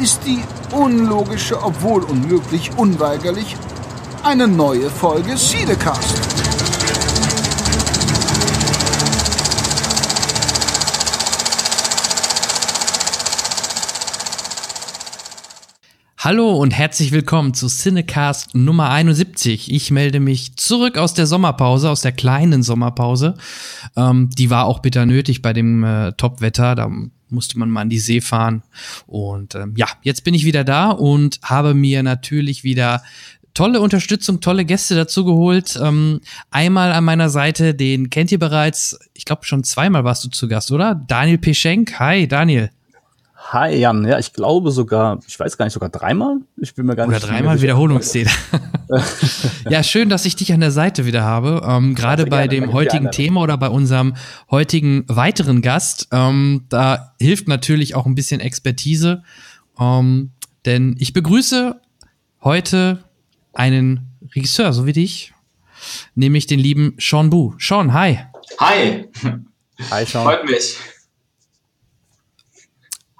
ist die unlogische, obwohl unmöglich, unweigerlich eine neue Folge Siedecast. Hallo und herzlich willkommen zu Cinecast Nummer 71. Ich melde mich zurück aus der Sommerpause, aus der kleinen Sommerpause. Ähm, die war auch bitter nötig bei dem äh, Topwetter. Da musste man mal an die See fahren. Und ähm, ja, jetzt bin ich wieder da und habe mir natürlich wieder tolle Unterstützung, tolle Gäste dazu geholt. Ähm, einmal an meiner Seite, den kennt ihr bereits, ich glaube schon zweimal warst du zu Gast, oder? Daniel Peschenk. Hi, Daniel. Hi Jan, ja, ich glaube sogar, ich weiß gar nicht, sogar dreimal? Ich bin mir gar Oder nicht dreimal Wiederholungstäter. ja, schön, dass ich dich an der Seite wieder habe. Ähm, Gerade bei gerne, dem heutigen gerne. Thema oder bei unserem heutigen weiteren Gast, ähm, da hilft natürlich auch ein bisschen Expertise. Ähm, denn ich begrüße heute einen Regisseur, so wie dich, nämlich den lieben Sean Bu. Sean, hi. Hi, Hi, Sean. freut mich.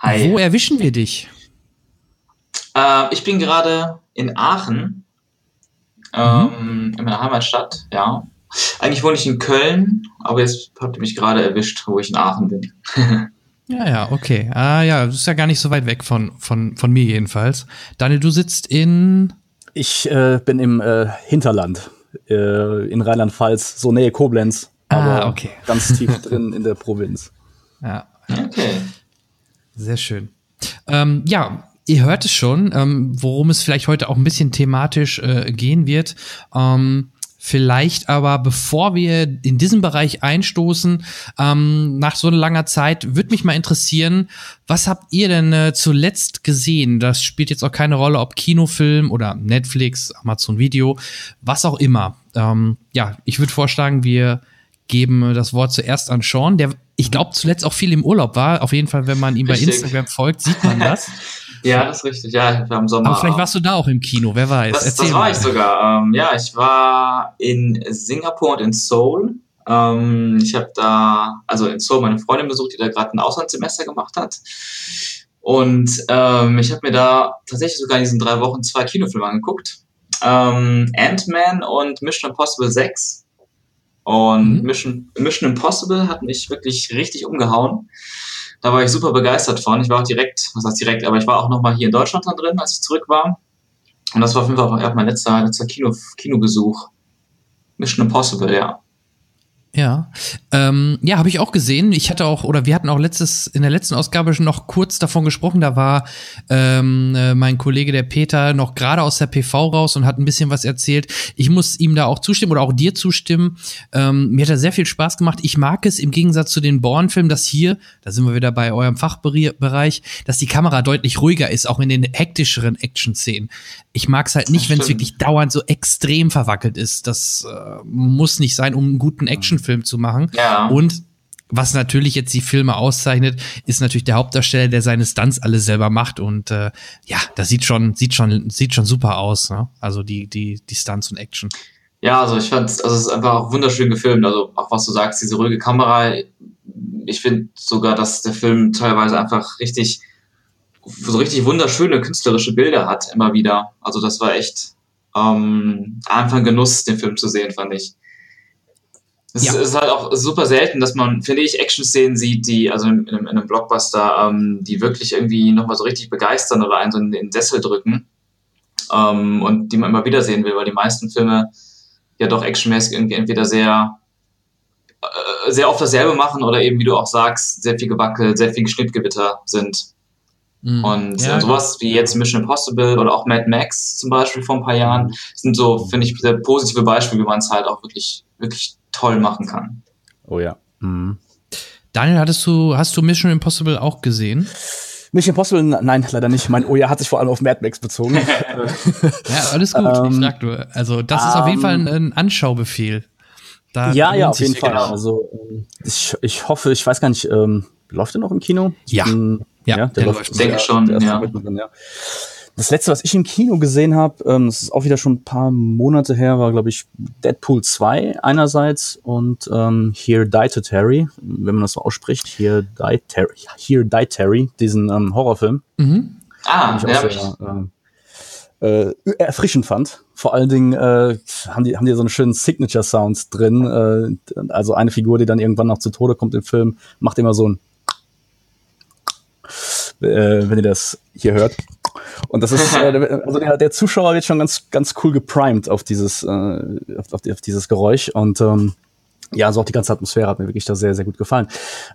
Hi. Wo erwischen wir dich? Äh, ich bin gerade in Aachen, ähm, in meiner Heimatstadt, ja. Eigentlich wohne ich in Köln, aber jetzt habt ihr mich gerade erwischt, wo ich in Aachen bin. Ja, ja, okay. Ah, ja, das ist ja gar nicht so weit weg von, von, von mir jedenfalls. Daniel, du sitzt in. Ich äh, bin im äh, Hinterland äh, in Rheinland-Pfalz, so Nähe Koblenz, Ah, aber okay. ganz tief drin in der Provinz. Ja, Okay. Sehr schön. Ähm, ja, ihr hört es schon, ähm, worum es vielleicht heute auch ein bisschen thematisch äh, gehen wird. Ähm, Vielleicht aber, bevor wir in diesen Bereich einstoßen, ähm, nach so langer Zeit, würde mich mal interessieren, was habt ihr denn äh, zuletzt gesehen? Das spielt jetzt auch keine Rolle, ob Kinofilm oder Netflix, Amazon Video, was auch immer. Ähm, ja, ich würde vorschlagen, wir geben äh, das Wort zuerst an Sean, der, ich glaube, zuletzt auch viel im Urlaub war. Auf jeden Fall, wenn man ihm bei. Instagram folgt, sieht man das. Ja, das ist richtig. Ja, ich war im Sommer. Aber vielleicht warst du da auch im Kino, wer weiß. das, Erzähl das war mal. ich sogar. Ähm, ja, ich war in Singapur und in Seoul. Ähm, ich habe da, also in Seoul meine Freundin besucht, die da gerade ein Auslandssemester gemacht hat. Und ähm, ich habe mir da tatsächlich sogar in diesen drei Wochen zwei Kinofilme angeguckt. Ähm, Ant-Man und Mission Impossible 6. Und Mhm. Mission, Mission Impossible hat mich wirklich richtig umgehauen. Da war ich super begeistert von. Ich war auch direkt, was heißt direkt, aber ich war auch nochmal hier in Deutschland dann drin, als ich zurück war. Und das war auf jeden Fall auch mein letzter, letzter Kino, Kinobesuch. Mission Impossible, ja. Ja, ähm, ja, habe ich auch gesehen. Ich hatte auch, oder wir hatten auch letztes, in der letzten Ausgabe schon noch kurz davon gesprochen. Da war ähm, äh, mein Kollege der Peter noch gerade aus der PV raus und hat ein bisschen was erzählt. Ich muss ihm da auch zustimmen oder auch dir zustimmen. Ähm, mir hat er sehr viel Spaß gemacht. Ich mag es im Gegensatz zu den Bourne-Filmen, dass hier, da sind wir wieder bei eurem Fachbereich, dass die Kamera deutlich ruhiger ist, auch in den hektischeren Action-Szenen. Ich mag es halt nicht, wenn es wirklich dauernd so extrem verwackelt ist. Das äh, muss nicht sein, um einen guten Actionfilm zu machen. Ja. Und was natürlich jetzt die Filme auszeichnet, ist natürlich der Hauptdarsteller, der seine Stunts alle selber macht. Und äh, ja, das sieht schon, sieht schon, sieht schon super aus. Ne? Also die, die, die Stunts und Action. Ja, also ich fand, also es ist einfach auch wunderschön gefilmt. Also auch was du sagst, diese ruhige Kamera. Ich finde sogar, dass der Film teilweise einfach richtig, so richtig wunderschöne künstlerische Bilder hat, immer wieder. Also das war echt ähm, einfach ein Genuss, den Film zu sehen, fand ich. Es Ja. ist, ist halt auch super selten, dass man, finde ich, Action-Szenen sieht, die, also in, in, in einem Blockbuster, ähm, die wirklich irgendwie nochmal so richtig begeistern oder einen so in den Sessel drücken ähm, und die man immer wieder sehen will, weil die meisten Filme ja doch actionmäßig irgendwie entweder sehr äh, sehr oft dasselbe machen oder eben, wie du auch sagst, sehr viel gewackelt, sehr viel Schnittgewitter sind. Mhm. Und ja, äh, sowas wie jetzt Mission Impossible oder auch Mad Max zum Beispiel vor ein paar Jahren sind so, finde ich, sehr positive Beispiele, wie man es halt auch wirklich, wirklich toll machen kann. Oh ja. Mhm. Daniel, hattest du, hast du Mission Impossible auch gesehen? Mission Impossible, nein, leider nicht. Mein Oh ja hat sich vor allem auf Mad Max bezogen. ja, alles gut. ich Ähm, sag nur. Also, das ist auf jeden ähm, Fall ein, ein Anschaubefehl. Da ja, ja, auf jeden Fall. genau. Also ähm, ich, ich hoffe, ich weiß gar nicht, ähm, läuft der noch im Kino? Ja. Ähm, Ja, der läuft. Denke schon, der ist ja. mittendrin, ja. Das letzte, was ich im Kino gesehen habe, ähm, das ist auch wieder schon ein paar Monate her, war, glaube ich, Deadpool 2 einerseits und ähm, Here Died Terry, wenn man das so ausspricht, Here Died Terry, Here Died Terry, diesen ähm, Horrorfilm. Ah, ich auch sehr äh, äh, erfrischend fand. Vor allen Dingen äh, haben die haben die so einen schönen Signature Sounds drin. Äh, also eine Figur, die dann irgendwann noch zu Tode kommt im Film, macht immer so ein äh, wenn ihr das hier hört. Und das ist, äh, also der, der Zuschauer wird schon ganz, ganz cool geprimed auf dieses, äh, auf, auf, auf dieses Geräusch und ähm, ja, so auch die ganze Atmosphäre hat mir wirklich da sehr, sehr gut gefallen.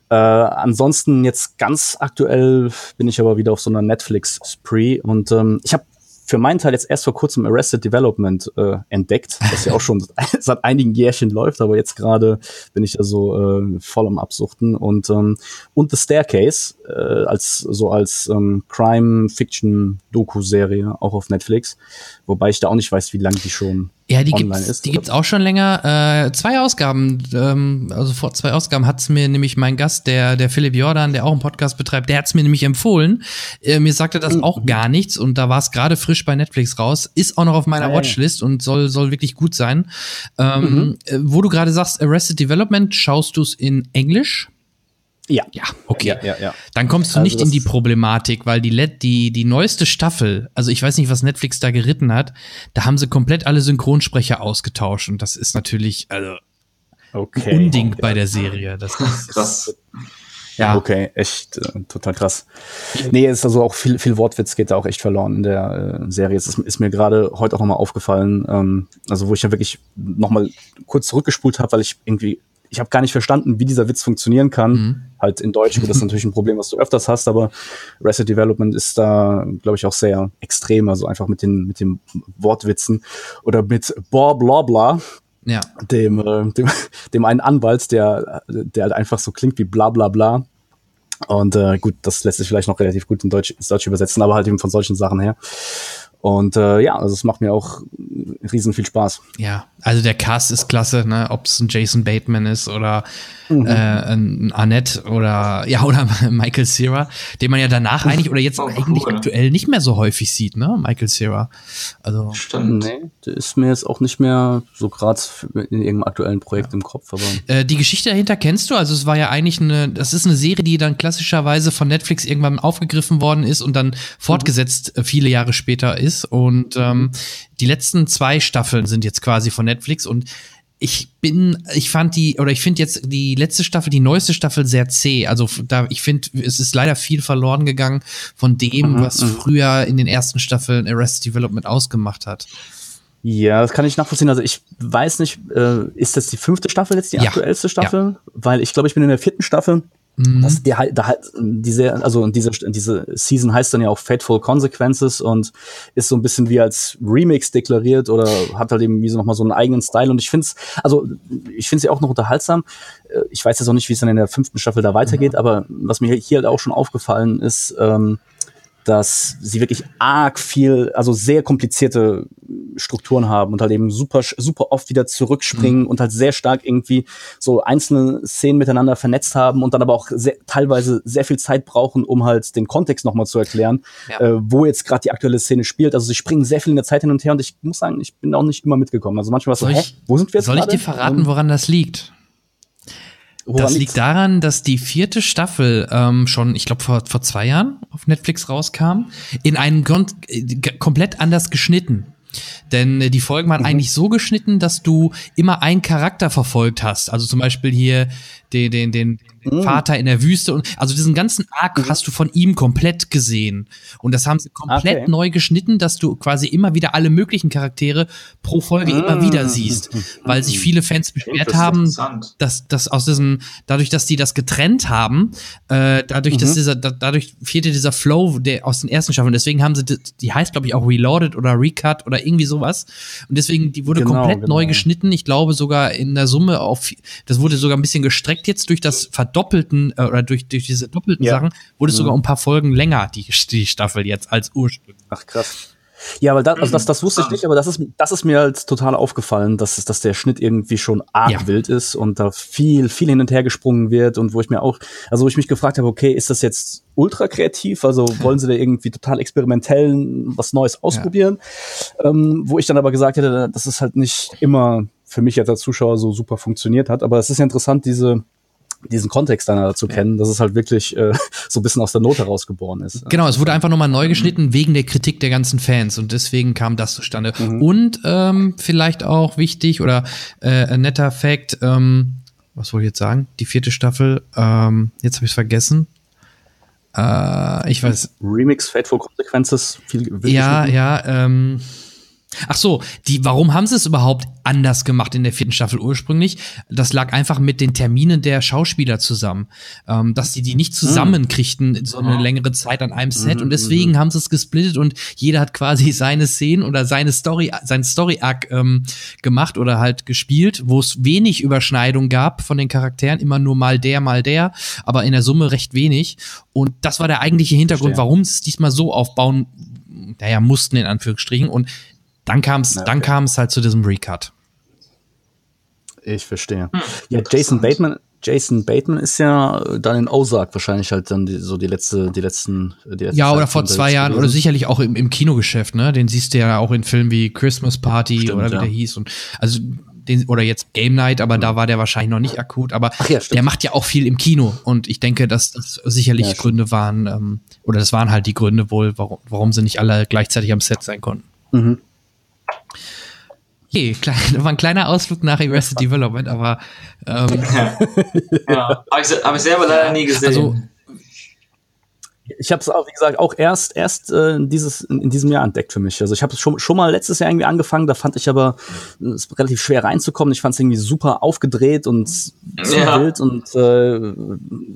Äh, ansonsten jetzt ganz aktuell bin ich aber wieder auf so einer Netflix-Spree und ähm, ich habe für meinen Teil jetzt erst vor kurzem Arrested Development äh, entdeckt, das ja auch schon seit einigen Jährchen läuft, aber jetzt gerade bin ich da so äh, voll am Absuchten. Und ähm, und The Staircase äh, als so als ähm, Crime-Fiction-Doku-Serie auch auf Netflix, wobei ich da auch nicht weiß, wie lange die schon Ja, die online gibt's, ist. die gibt's auch schon länger. Äh, zwei Ausgaben, ähm, also vor zwei Ausgaben hat's mir nämlich mein Gast, der, der Philipp Jordan, der auch einen Podcast betreibt, der hat's mir nämlich empfohlen. Äh, mir sagte Mhm. das auch gar nichts und da war es gerade frisch bei Netflix raus, ist auch noch auf meiner Ah, ja, ja. Watchlist und soll, soll wirklich gut sein. Ähm, Mhm. äh, wo du gerade sagst, Arrested Development, schaust du's in Englisch? Ja. Ja, okay. Ja, ja, ja. Dann kommst du Also nicht in die Problematik, weil die, Let die, die neueste Staffel, also ich weiß nicht, was Netflix da geritten hat, da haben sie komplett alle Synchronsprecher ausgetauscht und das ist natürlich also Okay. ein Unding bei der Serie. Das ist, krass. ja, Okay, echt äh, total krass. Nee, ist also auch viel, viel Wortwitz geht da auch echt verloren in der äh, Serie. Es ist, ist mir gerade heute auch nochmal aufgefallen, ähm, also wo ich ja wirklich nochmal kurz zurückgespult habe, weil ich irgendwie, ich habe gar nicht verstanden, wie dieser Witz funktionieren kann. Mhm. Halt in Deutsch, gut, das ist natürlich ein Problem, was du öfters hast, aber Reset Development ist da, glaube ich, auch sehr extrem, also einfach mit den, mit den Wortwitzen oder mit bla bla bla ja. dem, äh, dem, dem einen Anwalt, der, der halt einfach so klingt wie bla bla bla. Und äh, gut, das lässt sich vielleicht noch relativ gut in Deutsch, ins Deutsch übersetzen, aber halt eben von solchen Sachen her. Und äh, ja, also es macht mir auch riesen viel Spaß. Ja, also der Cast ist klasse, ne? Ob es ein Jason Bateman ist oder Mhm. äh, ein Annette oder ja oder Michael Cera, den man ja danach eigentlich oder jetzt Oh, eigentlich cool. aktuell nicht mehr so häufig sieht, ne? Michael Cera. Also Stimmt. Nee, der ist mir jetzt auch nicht mehr so gerade in irgendeinem aktuellen Projekt im Kopf, aber Äh, die Geschichte dahinter kennst du? Also es war ja eigentlich eine, das ist eine Serie, die dann klassischerweise von Netflix irgendwann aufgegriffen worden ist und dann fortgesetzt äh, viele Jahre später ist. Und ähm, die letzten zwei Staffeln sind jetzt quasi von Netflix und ich bin, ich fand die, oder ich finde jetzt die letzte Staffel, die neueste Staffel sehr zäh. Also da, ich finde, es ist leider viel verloren gegangen von dem, was früher in den ersten Staffeln Arrested Development ausgemacht hat. Ja, das kann ich nachvollziehen. Also ich weiß nicht, äh, ist das die fünfte Staffel jetzt die Ja. aktuellste Staffel? Weil ich glaube, ich bin in der vierten Staffel. Mhm. Das, die, halt- da halt, diese, also diese, diese Season heißt dann ja auch Fateful Consequences und ist so ein bisschen wie als Remix deklariert oder hat halt eben wie so nochmal so einen eigenen Style. Und ich finde es, also ich finde sie auch noch unterhaltsam. Äh, Ich weiß jetzt auch nicht, wie es dann in der fünften Staffel da weitergeht, aber was mir hier halt auch schon aufgefallen ist, ähm, dass sie wirklich arg viel, also sehr komplizierte Strukturen haben und halt eben super, super oft wieder zurückspringen und halt sehr stark irgendwie so einzelne Szenen miteinander vernetzt haben und dann aber auch sehr, teilweise sehr viel Zeit brauchen, um halt den Kontext nochmal zu erklären, Ja. äh, wo jetzt gerade die aktuelle Szene spielt. Also sie springen sehr viel in der Zeit hin und her und ich muss sagen, ich bin auch nicht immer mitgekommen. Also manchmal war es so, Soll hä, ich- wo sind wir jetzt Soll ich gerade? dir verraten, woran das liegt? Woran das liegt daran, dass die vierte Staffel ähm, schon, ich glaube, vor, vor zwei Jahren auf Netflix rauskam, in einem Grund, äh, komplett anders geschnitten. Denn äh, die Folgen Mhm. waren eigentlich so geschnitten, dass du immer einen Charakter verfolgt hast. Also zum Beispiel hier den, den, den, den Mhm. Vater in der Wüste und also diesen ganzen Arc hast du von ihm komplett gesehen. Und das haben sie komplett Okay. neu geschnitten, dass du quasi immer wieder alle möglichen Charaktere pro Folge Mhm. immer wieder siehst. Weil sich viele Fans beschwert haben, Interessant. dass, dass aus diesem, dadurch, dass die das getrennt haben, äh, dadurch, dass dieser, da, dadurch fehlte dieser Flow der aus den ersten Staffeln. Deswegen haben sie, die, die heißt, glaube ich, auch Reloaded oder Recut oder irgendwie sowas. Und deswegen, die wurde Genau, komplett genau. neu geschnitten. Ich glaube sogar in der Summe auf, das wurde sogar ein bisschen gestreckt jetzt durch das Vertonen doppelten äh, oder durch, durch diese doppelten Ja. Sachen wurde es sogar um ein paar Folgen länger, die, die Staffel jetzt als ursprünglich. Ach krass. Ja, weil das, also das, das wusste ich nicht, aber das ist, das ist mir halt total aufgefallen, dass, dass der Schnitt irgendwie schon arg Ja. wild ist und da viel, viel hin und her gesprungen wird und wo ich mir auch, also wo ich mich gefragt habe, okay, ist das jetzt ultra kreativ? Also wollen sie da irgendwie total experimentell was Neues ausprobieren? Ähm, wo ich dann aber gesagt hätte, dass es halt nicht immer für mich als Zuschauer so super funktioniert hat. Aber es ist ja interessant, diese, diesen Kontext dann zu kennen, dass es halt wirklich äh, so ein bisschen aus der Not herausgeboren ist. Genau, es wurde einfach nochmal neu geschnitten wegen der Kritik der ganzen Fans und deswegen kam das zustande. Und ähm, vielleicht auch wichtig oder äh, ein netter Fact, ähm, was wollte ich jetzt sagen? Die vierte Staffel, ähm, jetzt habe ich es vergessen. Äh, ich weiß, Remix Fateful Consequences, viel ja, ja, ähm. Ach so, die, warum haben sie es überhaupt anders gemacht in der vierten Staffel ursprünglich? Das lag einfach mit den Terminen der Schauspieler zusammen, ähm, dass die die nicht zusammenkriegten so eine längere Zeit an einem Set. Und deswegen haben sie es gesplittet und jeder hat quasi seine Szenen oder seine Story, sein Story Arc ähm, gemacht oder halt gespielt, wo es wenig Überschneidung gab von den Charakteren, immer nur mal der, mal der, aber in der Summe recht wenig. Und das war der eigentliche Hintergrund, warum sie es diesmal so aufbauen naja, mussten in Anführungsstrichen. Und dann kam es, dann okay. kam es halt zu diesem Recut. Ich verstehe. Ja, Jason Bateman, Jason Bateman ist ja dann in Ozark wahrscheinlich halt dann die, so die letzte, die letzten, die letzte Ja, Zeit oder vor zwei Jahren oder sicherlich auch im, im Kinogeschäft, ne? Den siehst du ja auch in Filmen wie Christmas Party Stimmt, oder wie ja. der hieß. Und also den, oder jetzt Game Night, aber da war der wahrscheinlich noch nicht akut. Aber ja, der macht ja auch viel im Kino. Und ich denke, dass das sicherlich Ja. Gründe waren, ähm, oder das waren halt die Gründe wohl, warum, warum sie nicht alle gleichzeitig am Set sein konnten. Mhm. Okay, klein, war ein kleiner Ausflug nach Arrested Development, aber ähm, Ja, habe ich, hab ich selber leider nie gesehen. also Ich habe es auch, wie gesagt, auch erst erst äh, dieses in, in diesem Jahr entdeckt für mich. Also ich habe es schon schon mal letztes Jahr irgendwie angefangen. Da fand ich aber äh, es relativ schwer reinzukommen. Ich fand es irgendwie super aufgedreht und zu Ja. wild und äh,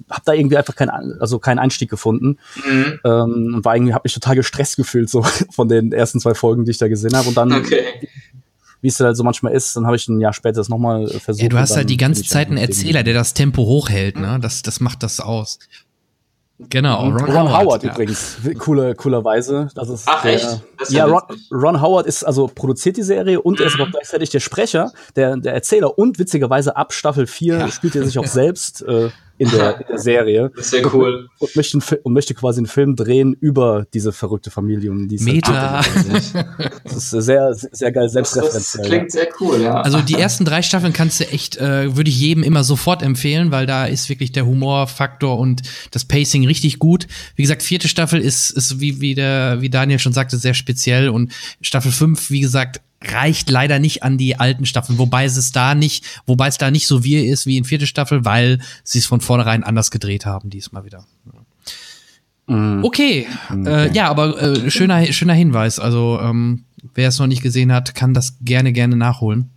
habe da irgendwie einfach keinen also keinen Einstieg gefunden. Mhm. Ähm, und war irgendwie habe mich total gestresst gefühlt so von den ersten zwei Folgen, die ich da gesehen habe. Und dann Okay. wie es halt so manchmal ist, dann habe ich ein Jahr später das nochmal versucht. Ja, du hast halt die ganze Zeit einen Erzähler, der das Tempo hochhält, ne? Das, das macht das aus. Genau, Ron, Howard, ja. übrigens, coole, coolerweise. Das ist Ach, der, echt? Das ist ja, ja Ron. Ron Howard ist also produziert die Serie und er ist aber auch gleichzeitig der Sprecher, der, der Erzähler und witzigerweise ab Staffel 4 spielt er sich auch selbst äh, in, der, in der Serie Das wäre cool. und möchte, einen, und möchte quasi einen Film drehen über diese verrückte Familie. Und die ist Meta. Halt, das ist sehr, sehr geil Das, das selbstreferenziell. klingt sehr cool, ja. Also die ersten drei Staffeln kannst du echt, äh, würde ich jedem immer sofort empfehlen, weil da ist wirklich der Humorfaktor und das Pacing richtig gut. Wie gesagt, vierte Staffel ist, ist wie, wie, der, wie Daniel schon sagte, sehr speziell und Staffel 5, wie gesagt, reicht leider nicht an die alten Staffeln, wobei es da nicht, wobei es da nicht so wie ist wie in vierte Staffel, weil sie es von vornherein anders gedreht haben, diesmal wieder. Mhm. Okay, Äh, ja, aber äh, schöner, schöner Hinweis. Also, ähm, wer es noch nicht gesehen hat, kann das gerne, gerne nachholen.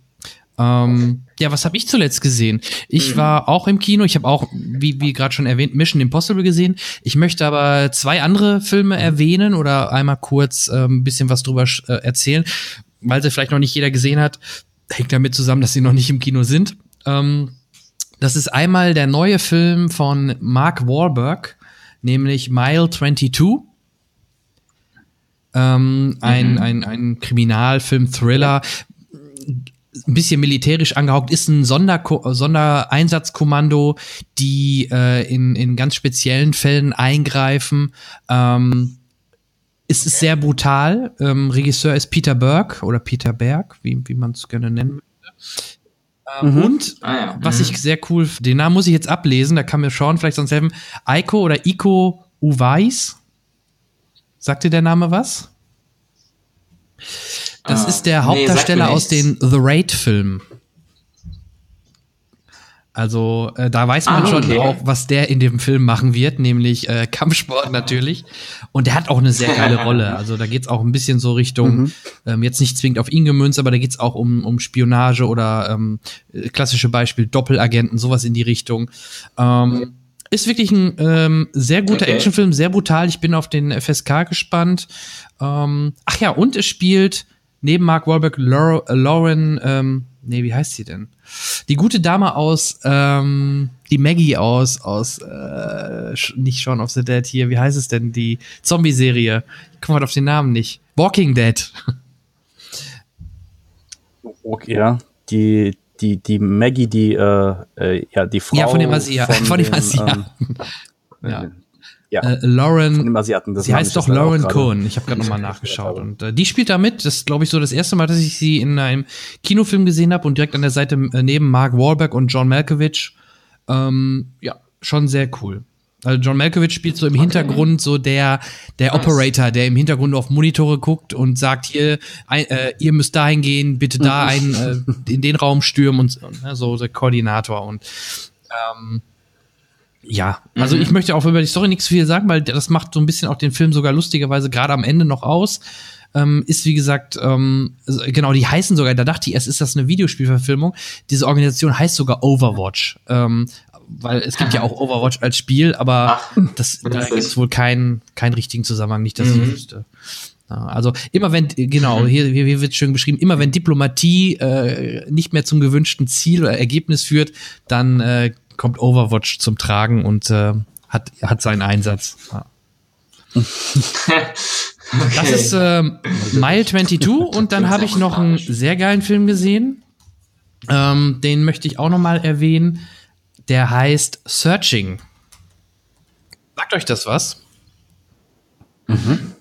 Ähm, ja, was habe ich zuletzt gesehen? Ich war auch im Kino. Ich habe auch, wie, wie gerade schon erwähnt, Mission Impossible gesehen. Ich möchte aber zwei andere Filme erwähnen oder einmal kurz äh, ein bisschen was drüber äh, erzählen, weil sie vielleicht noch nicht jeder gesehen hat. Hängt damit zusammen, dass sie noch nicht im Kino sind. Ähm, das ist einmal der neue Film von Mark Wahlberg, nämlich Mile 22. Ähm, ein, ein, ein Kriminalfilm, Thriller, ein bisschen militärisch angehaucht, ist ein Sonderko Sondereinsatzkommando, die äh, in, in ganz speziellen Fällen eingreifen. Ähm, es ist sehr brutal. Ähm, Regisseur ist Peter Berg oder Peter Berg, wie, wie man es gerne nennen möchte. Ähm, Und Ah, ja. was Mhm. ich sehr cool, den Namen muss ich jetzt ablesen, da kann mir Sean vielleicht sonst helfen. Eiko oder Iko Uweis. Sagt dir der Name was? Das Ah, ist der nee, Hauptdarsteller mir aus den. The Raid-Filmen. Also äh, da weiß man Ah, schon okay. auch, was der in dem Film machen wird, nämlich äh, Kampfsport natürlich. Und der hat auch eine sehr geile Rolle. Also da geht's auch ein bisschen so Richtung, ähm, jetzt nicht zwingend auf ihn gemünzt, aber da geht's auch um, um Spionage oder ähm, äh, klassische Beispiel Doppelagenten, sowas in die Richtung. Ähm, ist wirklich ein ähm, sehr guter Okay. Actionfilm, sehr brutal. Ich bin auf den FSK gespannt. Ähm, ach ja, und es spielt neben Mark Wahlberg Lau- Lauren ähm, nee, wie heißt sie denn? Die gute Dame aus, ähm, die Maggie aus, aus, äh, nicht Shaun of the Dead hier, wie heißt es denn? Die Zombie-Serie. Ich komme halt auf den Namen nicht. Walking Dead. Okay, ja. Die, die, die Maggie, die, äh, äh, ja, die Frau. Ja, von dem Asiaten. Von, von dem Asiaten. Ähm, ja. Ja. Äh, Lauren. Von dem Asiaten. sie heißt doch Lauren Cohen. Ich habe gerade nochmal nachgeschaut. Und äh, die spielt da mit. Das ist, glaube ich, so das erste Mal, dass ich sie in einem Kinofilm gesehen habe und direkt an der Seite äh, neben Mark Wahlberg und John Malkovich. Ähm, ja, schon sehr cool. Also John Malkovich spielt so im okay. Hintergrund so der, der. Operator, der im Hintergrund auf Monitore guckt und sagt, hier, ein, äh, ihr müsst dahin gehen, bitte da ein, äh, in den Raum stürmen und, und ne, so der Koordinator und ähm, ja, also mhm. ich möchte auch über die Story nichts viel sagen, weil das macht so ein bisschen auch den Film sogar lustigerweise gerade am Ende noch aus. Ähm, ist wie gesagt, ähm, genau, die heißen sogar, da dachte ich erst, ist das eine Videospielverfilmung. Diese Organisation heißt sogar Overwatch. Ähm, weil es gibt ja auch Overwatch als Spiel, aber Ach, das, da gibt es wohl keinen keinen richtigen Zusammenhang, nicht, dass mhm. ich wüsste. Also immer wenn, genau, mhm. hier, hier wird schön beschrieben, immer wenn Diplomatie äh, nicht mehr zum gewünschten Ziel oder Ergebnis führt, dann äh, kommt Overwatch zum Tragen und äh, hat, hat seinen Einsatz. Ja. Okay. Das ist äh, Mile 22 und dann habe ich noch einen sehr geilen Film gesehen. Ähm, den möchte ich auch noch mal erwähnen der heißt Searching. Sagt euch das was? Mhm.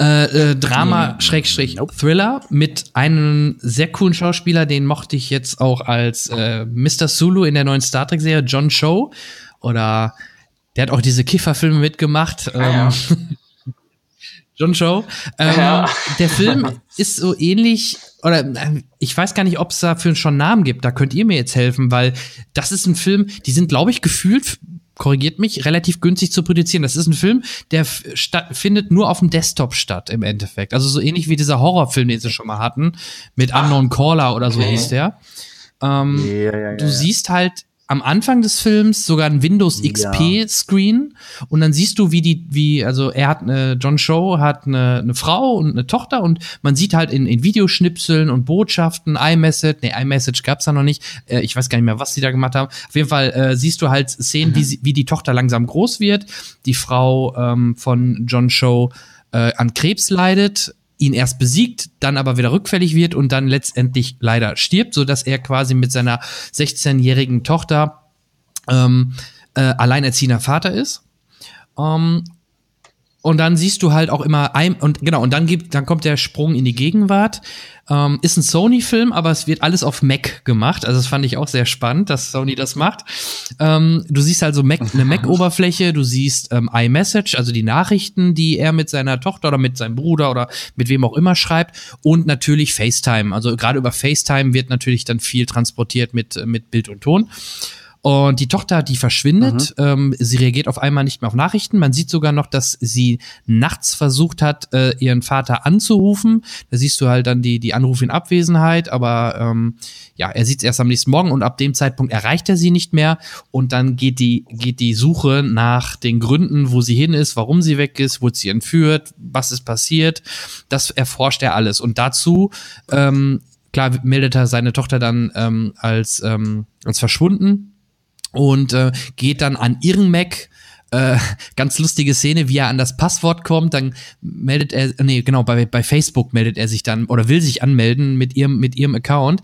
Äh, äh, Drama Schrägstrich. Thriller mit einem sehr coolen Schauspieler, den mochte ich jetzt auch als äh, Mr. Sulu in der neuen Star Trek Serie, John Cho. Oder der hat auch diese Kifferfilme mitgemacht. Ah, ja. Ähm, John Cho. Ähm, ja. Der Film ist so ähnlich, oder äh, ich weiß gar nicht, ob es dafür schon einen Namen gibt. Da könnt ihr mir jetzt helfen, weil das ist ein Film, die sind, glaube ich, gefühlt korrigiert mich, relativ günstig zu produzieren. Das ist ein Film, der findet nur auf dem Desktop statt, im Endeffekt. Also so ähnlich wie dieser Horrorfilm, den sie schon mal hatten, mit Unknown Caller oder so okay. hieß der. Ähm, ja, ja, du siehst halt am Anfang des Films sogar ein Windows XP Screen und dann siehst du, wie die, wie, also er hat eine, John Show hat eine, eine Frau und eine Tochter und man sieht halt in, in Videoschnipseln und Botschaften, iMessage, nee, iMessage gab's da noch nicht, äh, ich weiß gar nicht mehr, was sie da gemacht haben. Auf jeden Fall äh, siehst du halt Szenen, mhm. wie, sie, wie die Tochter langsam groß wird, die Frau ähm, von John Show äh, an Krebs leidet, ihn erst besiegt, dann aber wieder rückfällig wird und dann letztendlich leider stirbt, so dass er quasi mit seiner 16-jährigen Tochter ähm, äh, alleinerziehender Vater ist. Ähm, und dann siehst du halt auch immer ein und genau und dann gibt dann kommt der Sprung in die Gegenwart. Ähm, ist ein Sony-Film, aber es wird alles auf Mac gemacht. Also das fand ich auch sehr spannend, dass Sony das macht. Ähm, du siehst also Mac, eine Mac-Oberfläche, du siehst ähm, iMessage, also die Nachrichten, die er mit seiner Tochter oder mit seinem Bruder oder mit wem auch immer schreibt und natürlich FaceTime. Also gerade über FaceTime wird natürlich dann viel transportiert mit mit Bild und Ton. Und die Tochter, die verschwindet. Mhm. Ähm, sie reagiert auf einmal nicht mehr auf Nachrichten. Man sieht sogar noch, dass sie nachts versucht hat, äh, ihren Vater anzurufen. Da siehst du halt dann die, die Anrufe in Abwesenheit. Aber ähm, ja, er sieht es erst am nächsten Morgen und ab dem Zeitpunkt erreicht er sie nicht mehr. Und dann geht die, geht die Suche nach den Gründen, wo sie hin ist, warum sie weg ist, wurde sie entführt, was ist passiert. Das erforscht er alles. Und dazu ähm, klar meldet er seine Tochter dann ähm, als, ähm, als verschwunden und äh, geht dann an ihren Mac äh, ganz lustige Szene, wie er an das Passwort kommt, dann meldet er, nee, genau, bei, bei Facebook meldet er sich dann oder will sich anmelden mit ihrem, mit ihrem Account.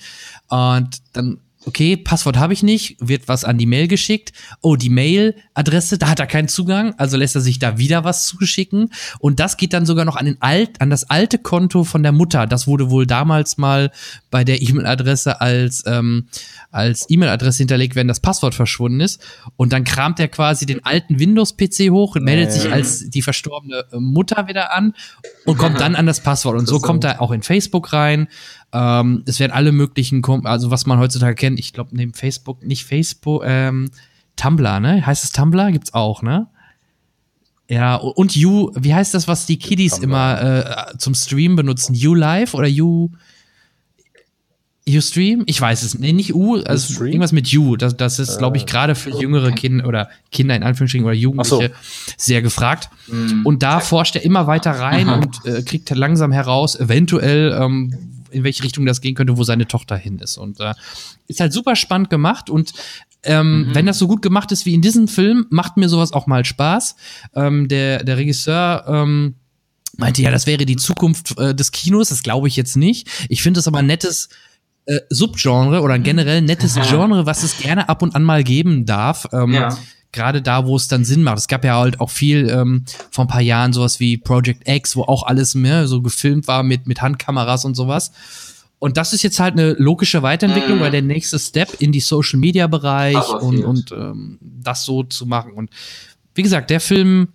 Und dann okay, Passwort habe ich nicht, wird was an die Mail geschickt. Oh, die Mail-Adresse, da hat er keinen Zugang, also lässt er sich da wieder was zuschicken. Und das geht dann sogar noch an den alt, an das alte Konto von der Mutter. Das wurde wohl damals mal bei der E-Mail-Adresse als ähm, als E-Mail-Adresse hinterlegt, wenn das Passwort verschwunden ist. Und dann kramt er quasi den alten Windows-PC hoch und meldet sich als die verstorbene äh, Mutter wieder an und kommt dann an das Passwort. Und so kommt er auch in Facebook rein. Ähm, es werden alle möglichen, also was man heutzutage kennt, ich glaube neben Facebook, nicht Facebook, ähm, Tumblr, ne? Heißt es Tumblr? Gibt's auch, ne? Ja, und You, wie heißt das, was die Kiddies immer äh, zum Stream benutzen? You Live oder You Ustream? Ich weiß es. Nee, nicht U, also irgendwas mit U. Das, das ist, glaube ich, äh, gerade für jüngere Kinder oder Kinder in Anführungsstrichen oder Jugendliche so. sehr gefragt. Mhm. Und da forscht er immer weiter rein und äh, kriegt langsam heraus, eventuell, ähm, in welche Richtung das gehen könnte, wo seine Tochter hin ist. Und äh, ist halt super spannend gemacht und ähm, mhm. wenn das so gut gemacht ist wie in diesem Film, macht mir sowas auch mal Spaß. Ähm, der, der Regisseur ähm, meinte ja, das wäre die Zukunft äh, des Kinos. Das glaube ich jetzt nicht. Ich finde es aber ein nettes äh, Subgenre oder ein generell nettes Genre, was es gerne ab und an mal geben darf. Ähm, ja gerade da, wo es dann Sinn macht. Es gab ja halt auch viel ähm, vor ein paar Jahren sowas wie Project X, wo auch alles mehr so gefilmt war mit, mit Handkameras und sowas. Und das ist jetzt halt eine logische Weiterentwicklung, mhm. weil der nächste Step in die Social Media Bereich und, und ähm, das so zu machen. Und wie gesagt, der Film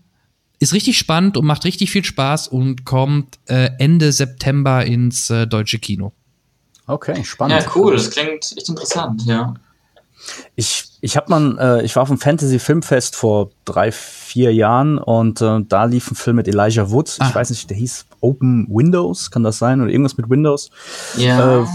ist richtig spannend und macht richtig viel Spaß und kommt äh, Ende September ins äh, deutsche Kino. Okay, spannend. Ja, cool, das klingt echt interessant, ja. Ich, ich habe mal, äh, ich war auf dem Fantasy Filmfest vor drei, vier Jahren und äh, da lief ein Film mit Elijah Wood. Ah. Ich weiß nicht, der hieß Open Windows, kann das sein oder irgendwas mit Windows? Ja. Äh,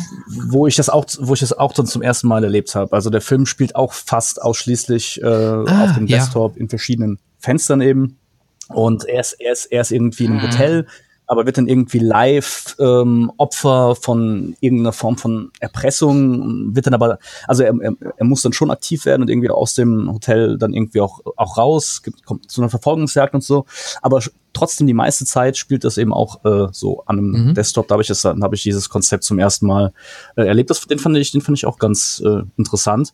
wo ich das auch, wo ich das auch dann zum ersten Mal erlebt habe. Also der Film spielt auch fast ausschließlich äh, ah, auf dem Desktop ja. in verschiedenen Fenstern eben. Und er ist, er ist, er ist irgendwie in einem mhm. Hotel aber wird dann irgendwie live ähm, Opfer von irgendeiner Form von Erpressung, wird dann aber, also er, er, er muss dann schon aktiv werden und irgendwie aus dem Hotel dann irgendwie auch, auch raus, gibt, kommt zu einer Verfolgungsjagd und so, aber trotzdem die meiste Zeit spielt das eben auch äh, so an einem mhm. Desktop. Da habe ich das, dann habe ich dieses Konzept zum ersten Mal äh, erlebt. Das, den fand ich, den fand ich auch ganz äh, interessant.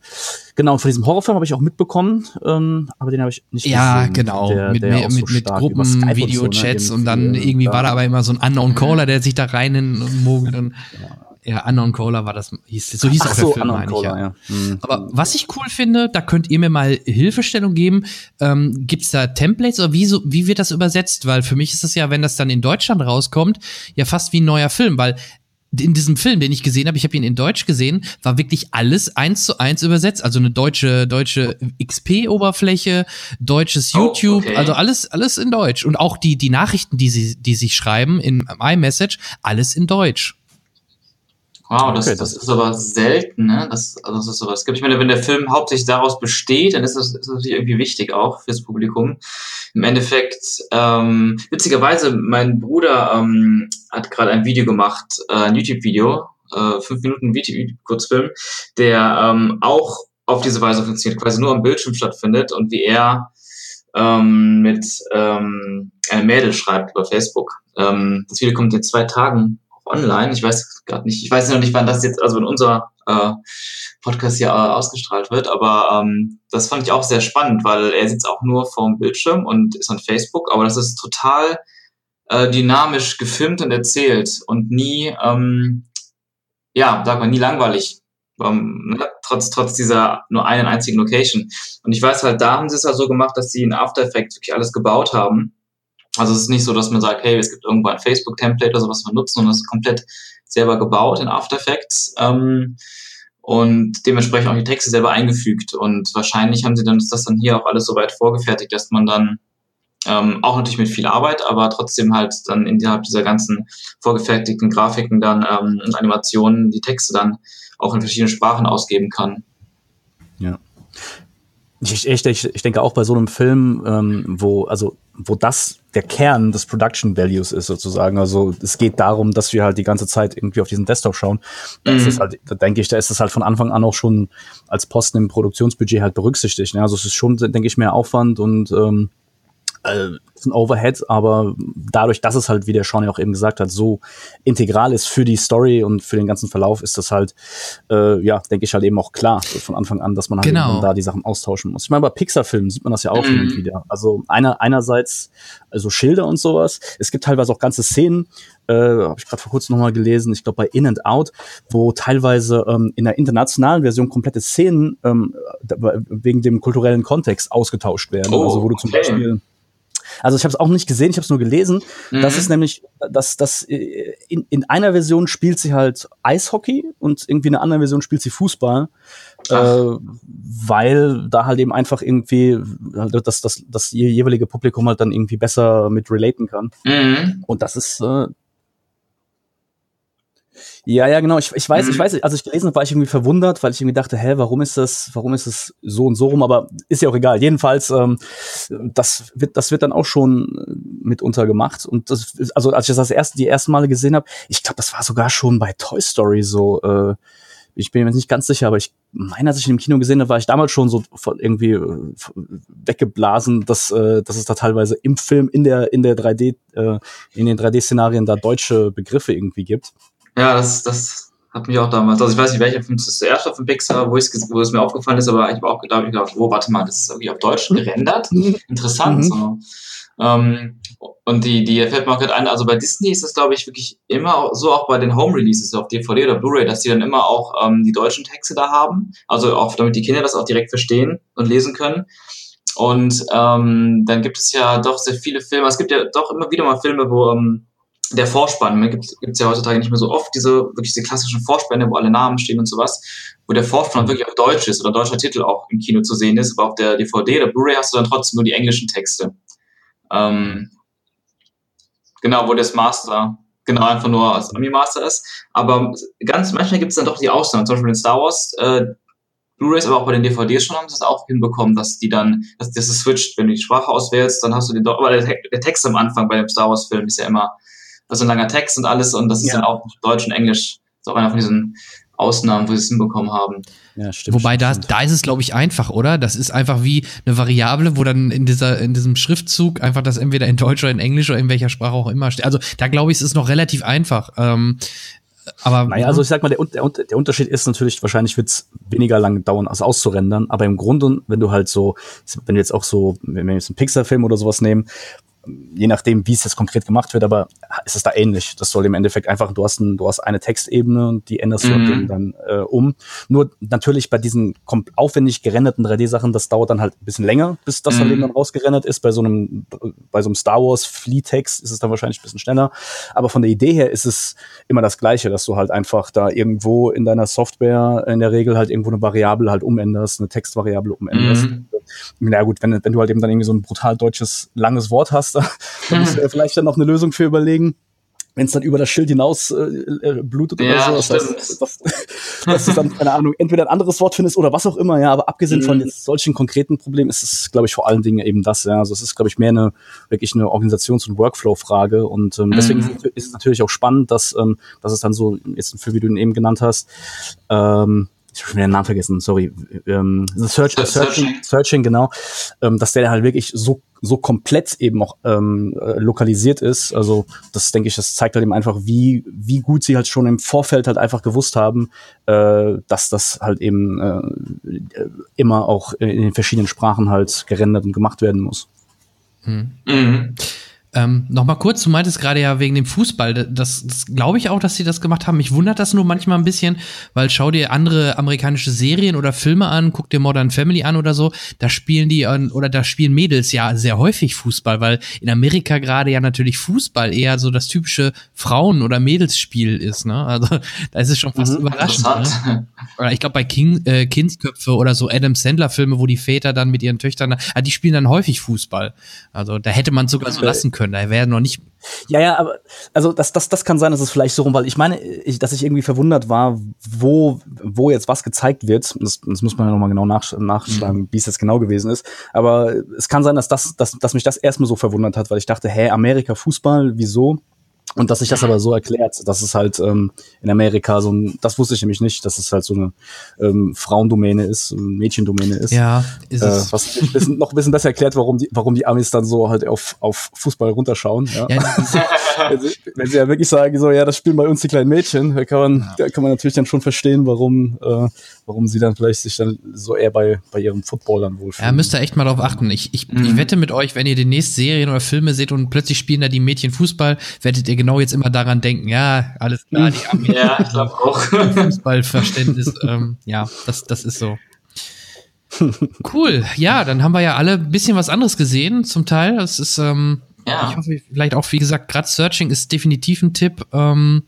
Genau, und von diesem Horrorfilm habe ich auch mitbekommen, ähm, aber den habe ich nicht ja, gesehen. Ja, genau. Der, mit, der mit, so mit Gruppen, Videochats und, so, ne? und, dann irgendwie war da aber immer so ein Unknown Caller, der sich da rein mogelt ja. Ja, Unknown Caller war das, hieß, so hieß Ach auch der so, Film, meine ich, ja. ja. Mhm. Aber was ich cool finde, da könnt ihr mir mal Hilfestellung geben. Ähm, Gibt da Templates oder wie, so, wie wird das übersetzt? Weil für mich ist das ja, wenn das dann in Deutschland rauskommt, ja fast wie ein neuer Film, weil in diesem Film, den ich gesehen habe, ich habe ihn in Deutsch gesehen, war wirklich alles eins zu eins übersetzt. Also eine deutsche, deutsche XP-Oberfläche, deutsches oh, YouTube, okay. also alles, alles in Deutsch. Und auch die, die Nachrichten, die sie, die sich schreiben in iMessage, alles in Deutsch. Wow, das, okay, das, das, ist aber selten, ne? Das, also das ist sowas gibt. Ich meine, wenn der Film hauptsächlich daraus besteht, dann ist das, ist das natürlich irgendwie wichtig auch fürs Publikum. Im Endeffekt, ähm, witzigerweise, mein Bruder ähm, hat gerade ein Video gemacht, äh, ein YouTube-Video, äh, fünf Minuten Video-Kurzfilm, der ähm, auch auf diese Weise funktioniert, quasi nur am Bildschirm stattfindet und wie er ähm, mit ähm, einem Mädel schreibt über Facebook. Ähm, das Video kommt in zwei Tagen online. Ich weiß gerade nicht, ich weiß noch nicht, wann das jetzt, also in unser äh, Podcast hier äh, ausgestrahlt wird, aber ähm, das fand ich auch sehr spannend, weil er sitzt auch nur vorm Bildschirm und ist an Facebook, aber das ist total äh, dynamisch gefilmt und erzählt und nie, ähm, ja, sag mal, nie langweilig. Ähm, ne? trotz, trotz dieser nur einen einzigen Location. Und ich weiß halt, da haben sie es ja so gemacht, dass sie in After Effects wirklich alles gebaut haben also es ist nicht so, dass man sagt, hey, es gibt irgendwo ein Facebook-Template oder sowas, was wir nutzen und das ist komplett selber gebaut in After Effects. Ähm, und dementsprechend auch die Texte selber eingefügt. Und wahrscheinlich haben sie dann das dann hier auch alles so weit vorgefertigt, dass man dann ähm, auch natürlich mit viel Arbeit, aber trotzdem halt dann innerhalb dieser ganzen vorgefertigten Grafiken dann ähm, und Animationen die Texte dann auch in verschiedenen Sprachen ausgeben kann. Ja. Ich, ich, ich, denke auch bei so einem Film, ähm, wo, also, wo das der Kern des Production Values ist sozusagen. Also es geht darum, dass wir halt die ganze Zeit irgendwie auf diesen Desktop schauen. Da mhm. halt, da denke ich, da ist es halt von Anfang an auch schon als Posten im Produktionsbudget halt berücksichtigt. Ne? Also es ist schon, denke ich, mehr Aufwand und ähm, äh, ein Overhead, aber dadurch, dass es halt, wie der Sean ja auch eben gesagt hat, so integral ist für die Story und für den ganzen Verlauf, ist das halt, äh, ja, denke ich halt eben auch klar von Anfang an, dass man halt genau. da die Sachen austauschen muss. Ich meine, bei Pixar-Filmen sieht man das ja auch mhm. wieder. Also einer, einerseits also Schilder und sowas. Es gibt teilweise auch ganze Szenen, äh, habe ich gerade vor kurzem nochmal gelesen, ich glaube bei In and Out, wo teilweise ähm, in der internationalen Version komplette Szenen ähm, wegen dem kulturellen Kontext ausgetauscht werden. Oh, also wo du zum okay. Beispiel also ich habe es auch nicht gesehen, ich habe es nur gelesen. Mhm. Das ist nämlich, dass das äh, in, in einer Version spielt sie halt Eishockey und irgendwie in einer anderen Version spielt sie Fußball, äh, weil da halt eben einfach irgendwie das, das, das jeweilige Publikum halt dann irgendwie besser mit relaten kann. Mhm. Und das ist äh, Ja, ja, genau. Ich, ich weiß, mhm. ich weiß, als ich gelesen habe, war ich irgendwie verwundert, weil ich irgendwie dachte, hä, warum ist das, warum ist es so und so rum? Aber ist ja auch egal. Jedenfalls, ähm, das wird, das wird dann auch schon mitunter gemacht. Und das, also als ich das erste, die ersten Male gesehen habe, ich glaube, das war sogar schon bei Toy Story so. Äh, ich bin mir nicht ganz sicher, aber ich meine, als ich ihn im Kino gesehen habe, war ich damals schon so irgendwie äh, weggeblasen, dass, äh, dass es da teilweise im Film in der in der 3D äh, in den 3D-Szenarien da deutsche Begriffe irgendwie gibt. Ja, das, das hat mich auch damals, also ich weiß nicht, welcher Film es zuerst auf dem Pixar, wo, wo es mir aufgefallen ist, aber ich habe auch gedacht, ich gedacht, oh, warte mal, das ist irgendwie auf Deutsch gerendert. Mhm. Interessant. Mhm. So. Ähm, und die, die fällt mir auch gerade ein, also bei Disney ist das, glaube ich, wirklich immer so, auch bei den Home-Releases auf DVD oder Blu-ray, dass die dann immer auch ähm, die deutschen Texte da haben. Also auch, damit die Kinder das auch direkt verstehen und lesen können. Und ähm, dann gibt es ja doch sehr viele Filme. Es gibt ja doch immer wieder mal Filme, wo ähm, der Vorspann, ne, gibt es ja heutzutage nicht mehr so oft, diese wirklich diese klassischen Vorspänne, wo alle Namen stehen und sowas, wo der Vorspann wirklich auf Deutsch ist oder deutscher Titel auch im Kino zu sehen ist, aber auf der DVD oder Blu-ray hast du dann trotzdem nur die englischen Texte. Ähm, genau, wo das Master genau einfach nur als Ami-Master ist. Aber ganz manchmal gibt es dann doch die Ausnahmen, zum Beispiel in Star Wars, äh, Blu-rays, aber auch bei den DVDs schon haben sie es auch hinbekommen, dass die dann, dass das switcht, wenn du die Sprache auswählst, dann hast du den aber der, der Text am Anfang bei dem Star Wars Film ist ja immer das ist ein langer Text und alles und das ist ja. dann auch Deutsch und Englisch. Das ist auch einer von diesen Ausnahmen, wo sie es hinbekommen haben. Ja, stimmt. Wobei da, da ist es, glaube ich, einfach, oder? Das ist einfach wie eine Variable, wo dann in dieser, in diesem Schriftzug einfach das entweder in Deutsch oder in Englisch oder in welcher Sprache auch immer steht. Also da glaube ich, es ist noch relativ einfach. Ähm, aber naja, also ich sag mal, der, der, der Unterschied ist natürlich, wahrscheinlich wird es weniger lang dauern, als auszurendern. Aber im Grunde, wenn du halt so, wenn wir jetzt auch so, wenn wir jetzt einen Pixar-Film oder sowas nehmen, je nachdem, wie es jetzt konkret gemacht wird, aber ist es da ähnlich. Das soll im Endeffekt einfach, du hast, ein, du hast eine Textebene und die änderst mhm. du dann äh, um. Nur natürlich bei diesen aufwendig gerenderten 3D-Sachen, das dauert dann halt ein bisschen länger, bis das mhm. dann rausgerendert ist. Bei so einem, bei so einem Star Wars Flea-Text ist es dann wahrscheinlich ein bisschen schneller. Aber von der Idee her ist es immer das Gleiche, dass du halt einfach da irgendwo in deiner Software in der Regel halt irgendwo eine Variable halt umänderst, eine Textvariable umänderst. Mhm. Na gut, wenn, wenn du halt eben dann irgendwie so ein brutal deutsches langes Wort hast, da musst du ja vielleicht dann noch eine Lösung für überlegen wenn es dann über das Schild hinaus äh, äh, blutet ja, oder so. Das heißt, dass, dass du dann, keine Ahnung, entweder ein anderes Wort findest oder was auch immer, ja, aber abgesehen mhm. von solchen konkreten Problemen ist es, glaube ich, vor allen Dingen eben das, ja. Also es ist, glaube ich, mehr eine wirklich eine Organisations- und Workflow-Frage. Und ähm, deswegen mhm. ist es natürlich auch spannend, dass, ähm, dass es dann so, jetzt für wie du ihn eben genannt hast, ähm, ich habe schon wieder den Namen vergessen, sorry, ähm, Search, Searching, Searching, genau, ähm, dass der halt wirklich so so komplett eben auch ähm, äh, lokalisiert ist. Also das denke ich, das zeigt halt eben einfach, wie wie gut sie halt schon im Vorfeld halt einfach gewusst haben, äh, dass das halt eben äh, immer auch in den verschiedenen Sprachen halt gerendert und gemacht werden muss. Hm. Mhm. Ähm, Nochmal kurz, du meintest gerade ja wegen dem Fußball, das, das glaube ich auch, dass sie das gemacht haben. Mich wundert das nur manchmal ein bisschen, weil schau dir andere amerikanische Serien oder Filme an, guck dir Modern Family an oder so, da spielen die oder da spielen Mädels ja sehr häufig Fußball, weil in Amerika gerade ja natürlich Fußball eher so das typische Frauen- oder Mädelsspiel ist, ne? Also da ist es schon fast mhm, überraschend. Ne? Oder ich glaube bei King, äh, Kindsköpfe oder so Adam Sandler Filme, wo die Väter dann mit ihren Töchtern, ah, die spielen dann häufig Fußball. Also da hätte man sogar so lassen können können. Da wäre noch nicht. Ja, ja, aber also das, das, das kann sein, dass es vielleicht so rum, weil ich meine, ich, dass ich irgendwie verwundert war, wo, wo jetzt was gezeigt wird. Das, das muss man ja nochmal genau nach, nachschlagen, mhm. wie es jetzt genau gewesen ist. Aber es kann sein, dass das, dass, dass mich das erstmal so verwundert hat, weil ich dachte, hä, Amerika Fußball, wieso? Und dass sich das aber so erklärt, dass es halt ähm, in Amerika so ein, das wusste ich nämlich nicht, dass es halt so eine ähm, Frauendomäne ist, eine Mädchendomäne ist. Ja, ist äh, es. Was ein bisschen, noch ein bisschen besser erklärt, warum die, warum die Amis dann so halt auf, auf Fußball runterschauen. Ja. ja wenn, sie, wenn sie ja wirklich sagen, so, ja, das spielen bei uns die kleinen Mädchen, da kann man, da kann man natürlich dann schon verstehen, warum, äh, warum sie dann vielleicht sich dann so eher bei, bei ihrem Football dann wohlfühlen. Ja, müsst ihr echt mal drauf achten. Ich, ich, mhm. ich wette mit euch, wenn ihr demnächst Serien oder Filme seht und plötzlich spielen da die Mädchen Fußball, werdet ihr genau jetzt immer daran denken, ja, alles klar, die haben ja, ich glaube auch. Fußballverständnis, ähm, ja, das, das ist so. Cool, ja, dann haben wir ja alle ein bisschen was anderes gesehen, zum Teil. Das ist, ähm, ja. ich hoffe, vielleicht auch, wie gesagt, gerade Searching ist definitiv ein Tipp. Ähm,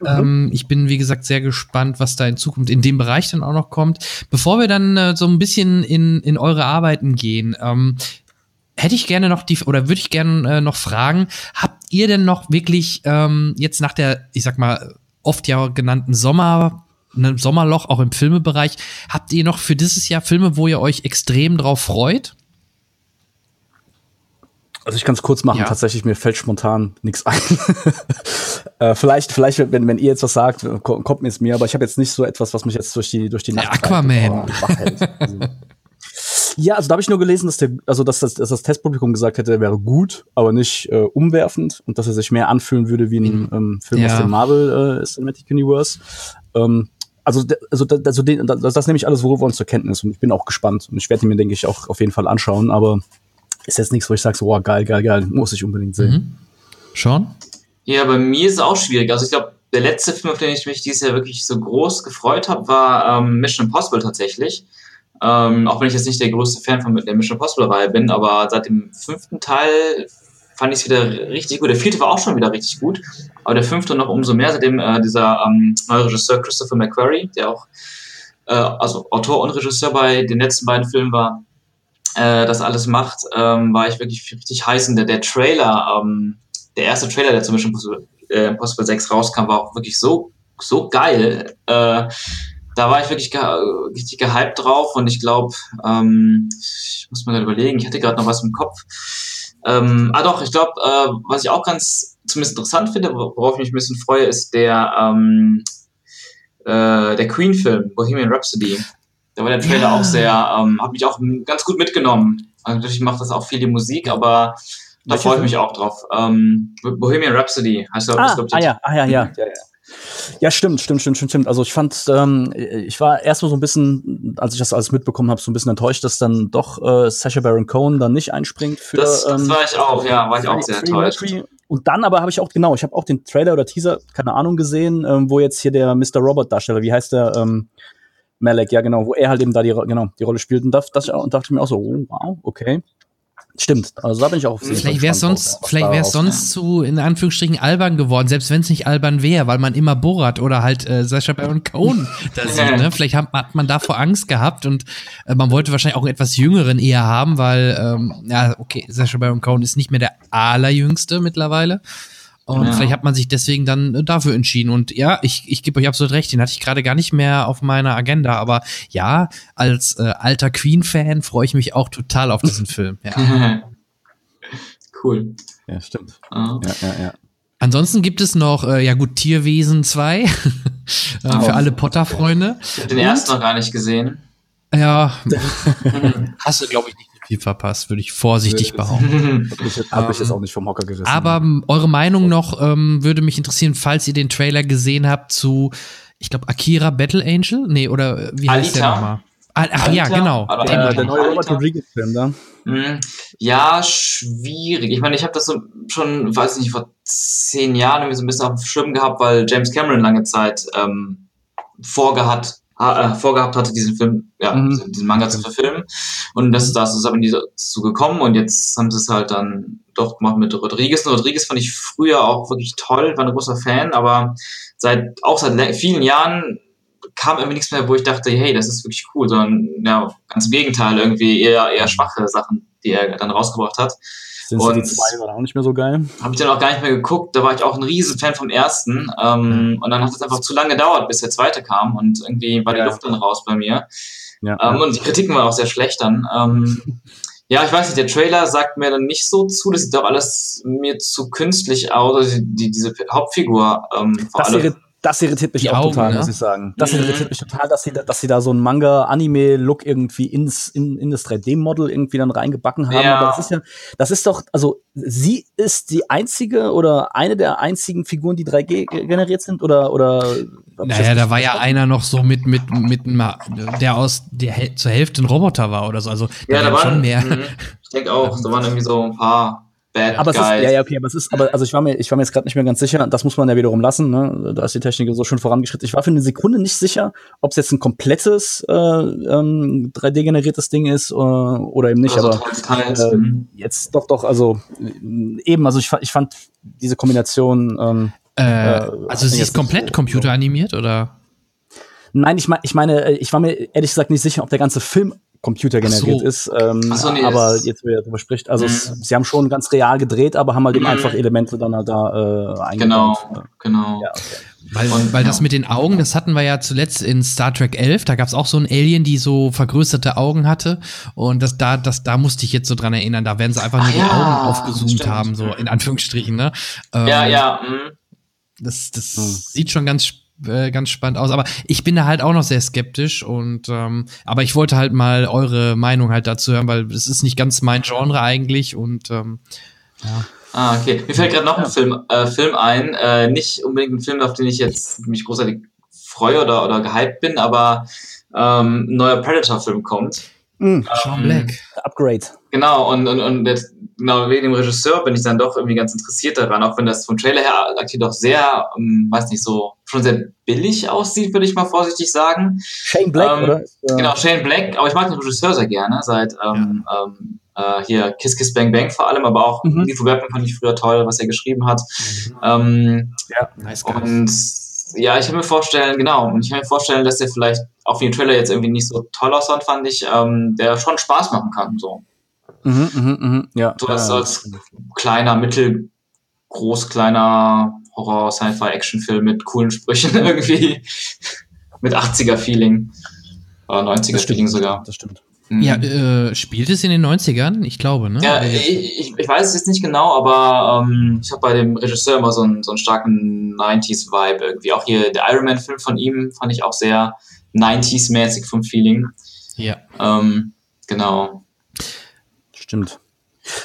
Mhm. Ähm, ich bin, wie gesagt, sehr gespannt, was da in Zukunft in dem Bereich dann auch noch kommt. Bevor wir dann äh, so ein bisschen in, in eure Arbeiten gehen, ähm, hätte ich gerne noch die, oder würde ich gerne äh, noch fragen, habt ihr denn noch wirklich ähm, jetzt nach der, ich sag mal, oft ja genannten Sommer, einem Sommerloch, auch im Filmebereich. Habt ihr noch für dieses Jahr Filme, wo ihr euch extrem drauf freut? Also ich kann es kurz machen, Ja. tatsächlich, mir fällt spontan nichts ein. äh, vielleicht, vielleicht, wenn, wenn ihr jetzt was sagt, ko- kommt mir es mir, aber ich habe jetzt nicht so etwas, was mich jetzt durch die, durch die Nacht Aquaman. treibt. Also, ja, also da habe ich nur gelesen, dass der, also dass das, dass das Testpublikum gesagt hätte, er wäre gut, aber nicht äh, umwerfend und dass er sich mehr anfühlen würde wie ein ähm, Film Ja. aus dem Marvel äh, Cinematic Universe. Ähm, also, also, da- also den, das, das nehme ich alles wohl uns zur Kenntnis und ich bin auch gespannt und ich werde ihn mir, denke ich, auch auf jeden Fall anschauen, aber ist jetzt nichts, wo ich sage, so, oh, geil, geil, geil, muss ich unbedingt sehen. Mhm. Sean? Ja, bei mir ist es auch schwierig. Also ich glaube, der letzte Film, auf den ich mich dieses Jahr wirklich so groß gefreut habe, war ähm, Mission Impossible tatsächlich. Ähm, auch wenn ich jetzt nicht der größte Fan von der Mission Impossible-Reihe bin, aber seit dem fünften Teil fand ich es wieder richtig gut. Der vierte war auch schon wieder richtig gut, aber der fünfte noch umso mehr, seitdem äh, dieser ähm, neue Regisseur Christopher McQuarrie, der auch äh, also Autor und Regisseur bei den letzten beiden Filmen war, äh, das alles macht, ähm, war ich wirklich richtig heiß. Und der, der Trailer, ähm, der erste Trailer, der zum Mission Impossible, äh, Impossible 6 rauskam, war auch wirklich so, so geil. Äh, da war ich wirklich ge richtig gehypt drauf und ich glaube, ähm, ich muss mir gerade überlegen, ich hatte gerade noch was im Kopf. Ähm, ah doch, ich glaube, äh, was ich auch ganz zumindest interessant finde, wor- worauf ich mich ein bisschen freue, ist der, ähm, äh, der Queen-Film, Bohemian Rhapsody. Da war der Trailer Ja. auch sehr, ähm, hat mich auch ganz gut mitgenommen. Also natürlich macht das auch viel die Musik, aber da freue ich mich auch drauf. Ähm, Bohemian Rhapsody heißt. Ah, ich, ah der ja, ah ja, ja. ja, ja. Ja, stimmt, stimmt, stimmt, stimmt, stimmt. Also ich fand, ähm, ich war erstmal so ein bisschen, als ich das alles mitbekommen habe, so ein bisschen enttäuscht, dass dann doch äh, Sacha Baron Cohen dann nicht einspringt für. Das, das ähm, war ich auch, ja, war ich auch sehr enttäuscht. Und dann aber habe ich auch, genau, ich habe auch den Trailer oder Teaser, keine Ahnung, gesehen, ähm, wo jetzt hier der Mr. Robot-Darsteller, wie heißt der, ähm, Malek, ja genau, wo er halt eben da die, genau, die Rolle spielt. Und, das, das, und dachte ich mir auch so, oh, wow, okay. Stimmt, also da bin ich auch auf jeden Vielleicht wäre es sonst, vielleicht rauskommt. sonst zu, in Anführungsstrichen, albern geworden, selbst wenn es nicht albern wäre, weil man immer Borat oder halt äh, Sacha Baron Cohen da sieht. Ne? Vielleicht hat, hat man davor Angst gehabt und äh, man wollte wahrscheinlich auch einen etwas jüngeren eher haben, weil, ähm, ja, okay, Sacha Baron Cohen ist nicht mehr der allerjüngste mittlerweile. Und Ja. vielleicht hat man sich deswegen dann äh, dafür entschieden. Und ja, ich, ich gebe euch absolut recht, den hatte ich gerade gar nicht mehr auf meiner Agenda. Aber ja, als äh, alter Queen-Fan freue ich mich auch total auf diesen Film. Ja. cool. Ja, stimmt. Ja. Ja, ja, ja. Ansonsten gibt es noch, äh, ja gut, Tierwesen 2 äh, für alle Potter-Freunde. Ich habe den ersten noch gar nicht gesehen. Ja, hast du, glaube ich, nicht viel verpasst, würde ich vorsichtig behaupten. Hab ich, jetzt- jetzt auch nicht vom Hocker gerissen. Aber ähm, eure Meinung noch ähm, würde mich interessieren, falls ihr den Trailer gesehen habt zu, ich glaube, Akira Battle Angel? Nee, oder äh, wie heißt der Alita? nochmal? Ah, Ach ja, genau. Aber, äh, äh, der neue Robert. Rodriguez-Film da. Hm, Ja, schwierig. Ich meine, ich habe das so schon, weiß nicht, vor zehn Jahren irgendwie so ein bisschen auf dem Schirm gehabt, weil James Cameron lange Zeit ähm, vorgehat, äh, vorgehabt hatte, diesen Film, ja, Mhm. diesen Manga zu verfilmen. Und das, das ist aber nie dazu gekommen und jetzt haben sie es halt dann doch gemacht mit Rodriguez. Und Rodriguez fand ich früher auch wirklich toll, war ein großer Fan, aber seit, auch seit vielen Jahren kam irgendwie nichts mehr, wo ich dachte, hey, das ist wirklich cool, sondern ja, ganz im Gegenteil, irgendwie eher, eher schwache Sachen, die er dann rausgebracht hat. Sin City Und- 2 war da auch nicht mehr so geil. Habe ich dann auch gar nicht mehr geguckt, da war ich auch ein riesen Fan vom ersten. Ähm, Und dann hat es einfach zu lange gedauert, bis der zweite kam und irgendwie war die Ja. Luft dann raus bei mir. Ja, Ähm, und die Kritiken waren auch sehr schlecht dann. Ähm, ja, ich weiß nicht, der Trailer sagt mir dann nicht so zu, das sieht doch alles mir zu künstlich aus, also die, diese Hauptfigur ähm, vor das, allem. Das irritiert mich Die auch Augen, total, ne? muss ich sagen. Das Mhm. irritiert mich total, dass sie, da, dass sie da so einen Manga-Anime-Look irgendwie ins, in, in das 3D-Model irgendwie dann reingebacken haben. Ja. Aber das ist ja, das ist doch, also sie ist die einzige oder eine der einzigen Figuren, die 3D ge- generiert sind oder, oder Naja, da war ja einer noch so mit, mit, mit, der aus der zur Hälfte ein Roboter war oder so. Also da Ja, da waren waren, schon mehr. Mhm. Ich denke auch, da waren irgendwie so ein paar Bad Aber es ist, Guys. ja, ja, okay, aber es ist, aber, also ich war mir, ich war mir jetzt gerade nicht mehr ganz sicher, das muss man ja wiederum lassen, ne? Da ist die Technik so schon vorangeschritten. Ich war für eine Sekunde nicht sicher, ob es jetzt ein komplettes äh, ähm, 3D-generiertes Ding ist äh, oder eben nicht, Also aber teils, teils. äh, jetzt doch, doch, also äh, eben, also ich, ich fand diese Kombination, ähm, Äh, hat also sie ist komplett so- computeranimiert oder? nein, ich meine, ich meine, äh, ich war mir ehrlich gesagt nicht sicher, ob der ganze Film Computer generiert so. ist. Ähm, so, nee, aber jetzt, wer darüber spricht, also es, Mhm. sie haben schon ganz real gedreht, aber haben halt eben Mhm. einfach Elemente dann halt da äh, Genau, eingebaut. genau. Ja, okay. Weil, Und- weil ja. das mit den Augen, das hatten wir ja zuletzt in Star Trek 11, da gab's auch so ein Alien, die so vergrößerte Augen hatte und das da das da musste ich jetzt so dran erinnern, da werden sie einfach nur Ah, die ja, Augen aufgezoomt stimmt. haben, so in Anführungsstrichen, ne? Ähm, Ja, ja, mh. Das, das Hm. sieht schon ganz äh, ganz spannend aus, aber ich bin da halt auch noch sehr skeptisch und ähm, aber ich wollte halt mal eure Meinung halt dazu hören, weil es ist nicht ganz mein Genre eigentlich und ähm, Ah, okay. Mir fällt gerade noch ein Film, äh, Film ein. Äh, nicht unbedingt ein Film, auf den ich jetzt mich großartig freue oder, oder gehypt bin, aber ähm, ein neuer Predator-Film kommt. Sean Ähm, Black. Upgrade. Genau, und, und, und jetzt, genau wegen dem Regisseur bin ich dann doch irgendwie ganz interessiert daran, auch wenn das vom Trailer her aktuell doch sehr, ähm, weiß nicht, so schon sehr billig aussieht, würde ich mal vorsichtig sagen. Shane Black, Ähm, oder? Genau, Shane Black, aber ich mag den Regisseur sehr gerne, seit ähm, ähm, äh, hier Kiss Kiss Bang Bang vor allem, aber auch Mhm. Lethal Weapon fand ich früher toll, was er geschrieben hat. Ähm, Nice guy. und ja, ich kann mir vorstellen, genau, und ich kann mir vorstellen, dass der vielleicht, auch den Trailer jetzt irgendwie nicht so toll aussah, fand ich, ähm, der schon Spaß machen kann, so. Mhm, mhm, mhm, ja. So als, ja, als kleiner, mittel, groß, kleiner Horror, Sci-Fi, Actionfilm mit coolen Sprüchen irgendwie. mit 80er-Feeling. Oder das 90er-Feeling stimmt, sogar. Das stimmt. Mhm. Ja, äh, spielt es in den 90ern? Ich glaube, ne? Ja, Äh, ich, ich, ich weiß es jetzt nicht genau, aber ähm, ich habe bei dem Regisseur immer so einen, so einen starken 90s-Vibe irgendwie. Auch hier der Iron Man-Film von ihm fand ich auch sehr 90s-mäßig vom Feeling. ja. Ähm, genau. Stimmt.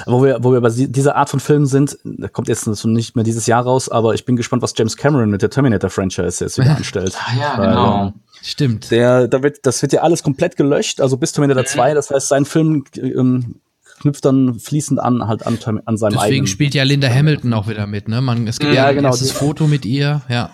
Wo wir, wo wir bei dieser Art von Filmen sind, da kommt jetzt so nicht mehr dieses Jahr raus, aber ich bin gespannt, was James Cameron mit der Terminator-Franchise jetzt wieder anstellt. Ah ja, Weil, genau. ähm, Stimmt. Der, da wird, das wird ja alles komplett gelöscht, also bis Terminator Mhm. 2, das heißt, sein Film ähm, knüpft dann fließend an, halt an, an seinem Deswegen eigenen. spielt ja Linda Hamilton auch wieder mit, ne? Man, es gibt Ja, ja, ein genau, die- Foto mit ihr, ja.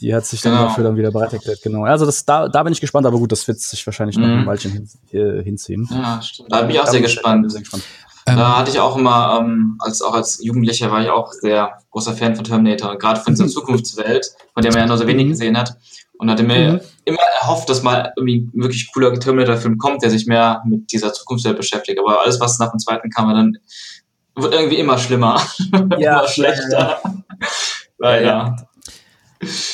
Die hat sich dann Genau. dafür dann wieder bereit erklärt, genau. Also das, da, da bin ich gespannt, aber gut, das wird sich wahrscheinlich noch Mhm. ein Weilchen hin, hier, hinziehen. Ja, stimmt. Da bin ich auch Da sehr bin gespannt. sehr gespannt. Ähm, Da hatte ich auch immer, ähm, als auch als Jugendlicher war ich auch sehr großer Fan von Terminator, gerade von dieser Zukunftswelt, von der man ja nur so wenig Mhm. gesehen hat. Und hatte mir Mhm. immer erhofft, dass mal irgendwie ein wirklich cooler Terminator-Film kommt, der sich mehr mit dieser Zukunftswelt beschäftigt. Aber alles, was nach dem zweiten kam, war dann wird irgendwie immer schlimmer. Ja, immer schlechter. ja, Leider. Ja,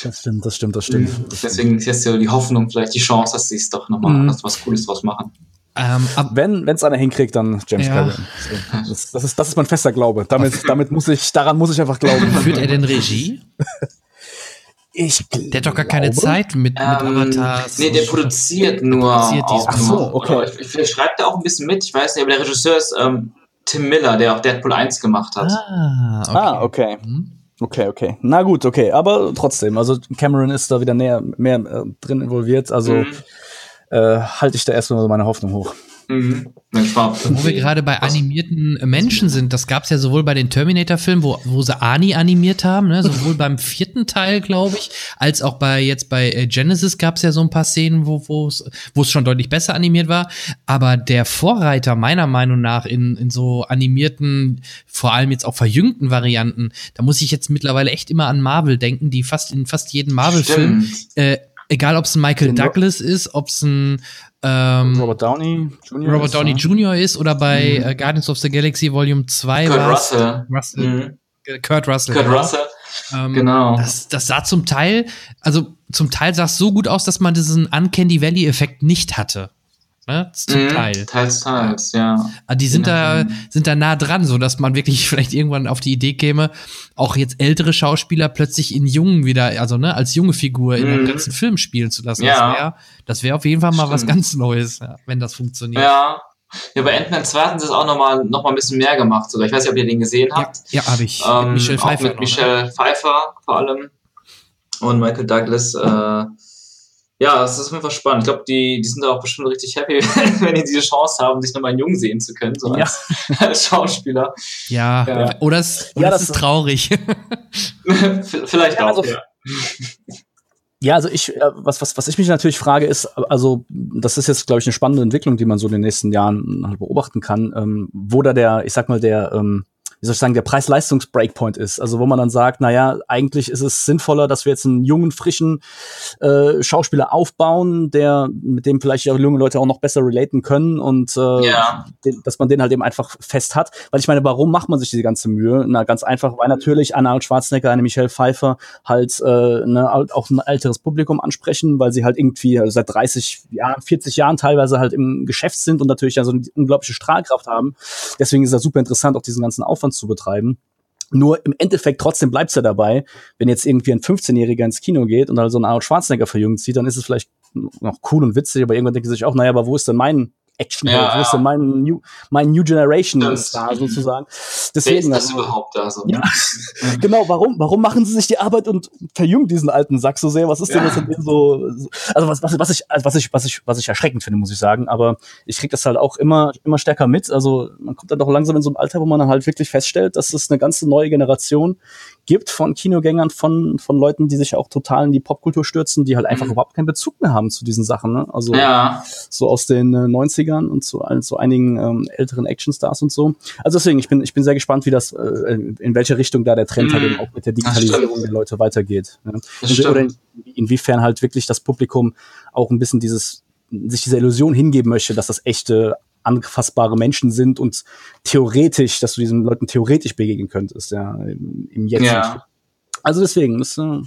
Das stimmt, das stimmt, das stimmt. Deswegen ist jetzt so die Hoffnung, vielleicht die Chance, dass sie es doch nochmal Mhm. dass was Cooles draus machen. Ähm, ab, Wenn es einer hinkriegt, dann James Ja. Cameron. Das, das, ist, das ist mein fester Glaube. Damit, damit muss ich, daran muss ich einfach glauben. führt er denn Regie? Ich Der hat doch gar keine Zeit mit, mit Ähm, Avatars. nee, der produziert nur. produziert. Ach so, okay. Vielleicht schreibt er auch ein bisschen mit, ich weiß nicht, aber der Regisseur ist ähm, Tim Miller, der auch Deadpool 1 gemacht hat. Ah, okay. Ah, okay. Hm. Okay, okay. Na gut, okay. Aber trotzdem, also Cameron ist da wieder näher, mehr äh, drin involviert. Also Mhm. Äh, halte ich da erstmal meine Hoffnung hoch. Mhm. Wo wir gerade bei animierten Menschen sind, das gab's ja sowohl bei den Terminator-Filmen, wo, wo sie Ani animiert haben, ne, sowohl beim vierten Teil, glaube ich, als auch bei jetzt bei äh, Genesis gab's ja so ein paar Szenen, wo wo es es schon deutlich besser animiert war. Aber der Vorreiter meiner Meinung nach in, in so animierten, vor allem jetzt auch verjüngten Varianten, da muss ich jetzt mittlerweile echt immer an Marvel denken, die fast in fast jeden Marvel-Film, äh, egal ob es ein Michael Den Ro- Douglas ist, ob es ein ähm, Robert Downey Jr. Robert ist, Downey ja. Jr. ist oder bei äh, Guardians of the Galaxy Volume 2 Kurt war's- Russell. Russell Mhm. äh, Kurt Russell. Kurt genau. Russell, Ähm, genau. Das, das sah zum Teil, also zum Teil sah es so gut aus, dass man diesen Uncanny Valley-Effekt nicht hatte. Ne? Zum Mhm. Teil. Teils, teils, ja. Ah, Die sind da, Mhm. sind da nah dran, so dass man wirklich vielleicht irgendwann auf die Idee käme, auch jetzt ältere Schauspieler plötzlich in jungen wieder, also ne, als junge Figur in einem Mhm. ganzen Film spielen zu lassen. Ja. Das wäre das wär auf jeden Fall mal was Stimmt. ganz Neues, ja, wenn das funktioniert. Ja. Ja, bei Ant-Man 2 hatten sie es auch nochmal noch mal ein bisschen mehr gemacht. Sogar. Ich weiß nicht, ob ihr den gesehen Ja, habt. ja habe ich. Ähm, mit Michelle auch Pfeiffer. mit noch, ne? Pfeiffer vor allem und Michael Douglas. Äh, ja, es ist auf jeden Fall spannend. Ich glaube, die, die sind da auch bestimmt richtig happy, wenn die diese Chance haben, sich nochmal jung sehen zu können, so Ja. als, als Schauspieler. Ja, Ja. oder es, oder Ja, es das- ist traurig. Vielleicht Ja, auch, also- ja. Ja, also ich, äh, was, was, was ich mich natürlich frage, ist, also das ist jetzt, glaube ich, eine spannende Entwicklung, die man so in den nächsten Jahren halt beobachten kann, ähm, wo da der, ich sag mal, der, ähm, wie soll ich sagen, der Preis-Leistungs-Breakpoint ist. Also wo man dann sagt, naja, eigentlich ist es sinnvoller, dass wir jetzt einen jungen, frischen äh, Schauspieler aufbauen, der mit dem vielleicht auch junge Leute auch noch besser relaten können und äh, Ja. den, dass man den halt eben einfach fest hat. Weil ich meine, warum macht man sich diese ganze Mühe? Na, ganz einfach, weil natürlich eine Arnold Schwarzenegger, eine Michelle Pfeiffer halt äh, ne, auch ein älteres Publikum ansprechen, weil sie halt irgendwie seit 30 Jahren, 40 Jahren teilweise halt im Geschäft sind und natürlich ja so eine unglaubliche Strahlkraft haben. Deswegen ist das super interessant, auch diesen ganzen Aufwand zu betreiben. Nur im Endeffekt trotzdem bleibt's ja dabei, wenn jetzt irgendwie ein 15-Jähriger ins Kino geht und halt so einen Arnold Schwarzenegger verjüngt sieht, dann ist es vielleicht noch cool und witzig, aber irgendwann denkt er sich auch, naja, aber wo ist denn mein Action, Ja, wo ist ja. denn mein New, mein New Generation Stimmt. Star sozusagen? Wer ist Deswegen, das überhaupt da so? Ja. genau, warum, warum machen sie sich die Arbeit und verjüngen diesen alten Sack so sehr? Was ist denn jetzt an dem so, so- also was, was, was ich, also was ich, was ich, was ich erschreckend finde, muss ich sagen, aber ich krieg das halt auch immer, immer stärker mit. Also man kommt dann doch langsam in so ein Alter, wo man dann halt wirklich feststellt, dass es eine ganze neue Generation gibt von Kinogängern, von, von Leuten, die sich auch total in die Popkultur stürzen, die halt einfach Mhm. überhaupt keinen Bezug mehr haben zu diesen Sachen, ne? Also, Ja, so aus den äh, 90ern und zu, zu einigen ähm, älteren Actionstars und so. Also deswegen, ich bin, ich bin sehr gespannt, wie das, äh, in welche Richtung da der Trend halt Mhm. eben auch mit der Digitalisierung der Leute weitergeht. Und, oder in, inwiefern halt wirklich das Publikum auch ein bisschen dieses, sich dieser Illusion hingeben möchte, dass das echte anfassbare Menschen sind und theoretisch, dass du diesen Leuten theoretisch begegnen könntest, ja, im, im Jetzt. Ja. Also deswegen, das, äh,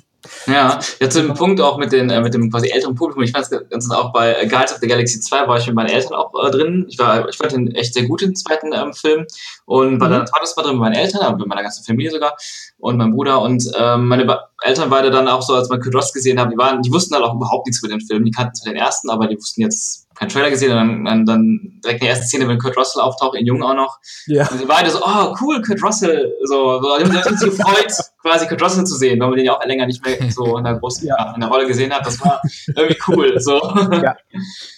Ja, jetzt im Punkt auch mit, den, äh, mit dem quasi älteren Publikum. Ich fand es ganz auch bei äh, Guardians of the Galaxy 2 war ich mit meinen Eltern auch äh, drin. Ich, war, ich fand den echt sehr gut, den zweiten ähm, Film. Und war Mhm. dann zweites Mal drin mit meinen Eltern, mit meiner ganzen Familie sogar und meinem Bruder. Und ähm, meine Ba- Eltern beide dann auch so, als man Russell gesehen haben, die waren, die wussten halt auch überhaupt nichts über den Film. Die kannten zwar den ersten, aber die wussten jetzt keinen Trailer gesehen und dann, dann, dann direkt in der ersten Szene, wenn Kurt Russell auftaucht, in Jung auch noch. ja. Und beide so, oh, cool, Kurt Russell. So, so die haben sich gefreut, quasi Kurt Russell zu sehen, weil man den ja auch länger nicht mehr so in der großen Ja. in der Rolle gesehen hat. Das war irgendwie cool. So. Ja.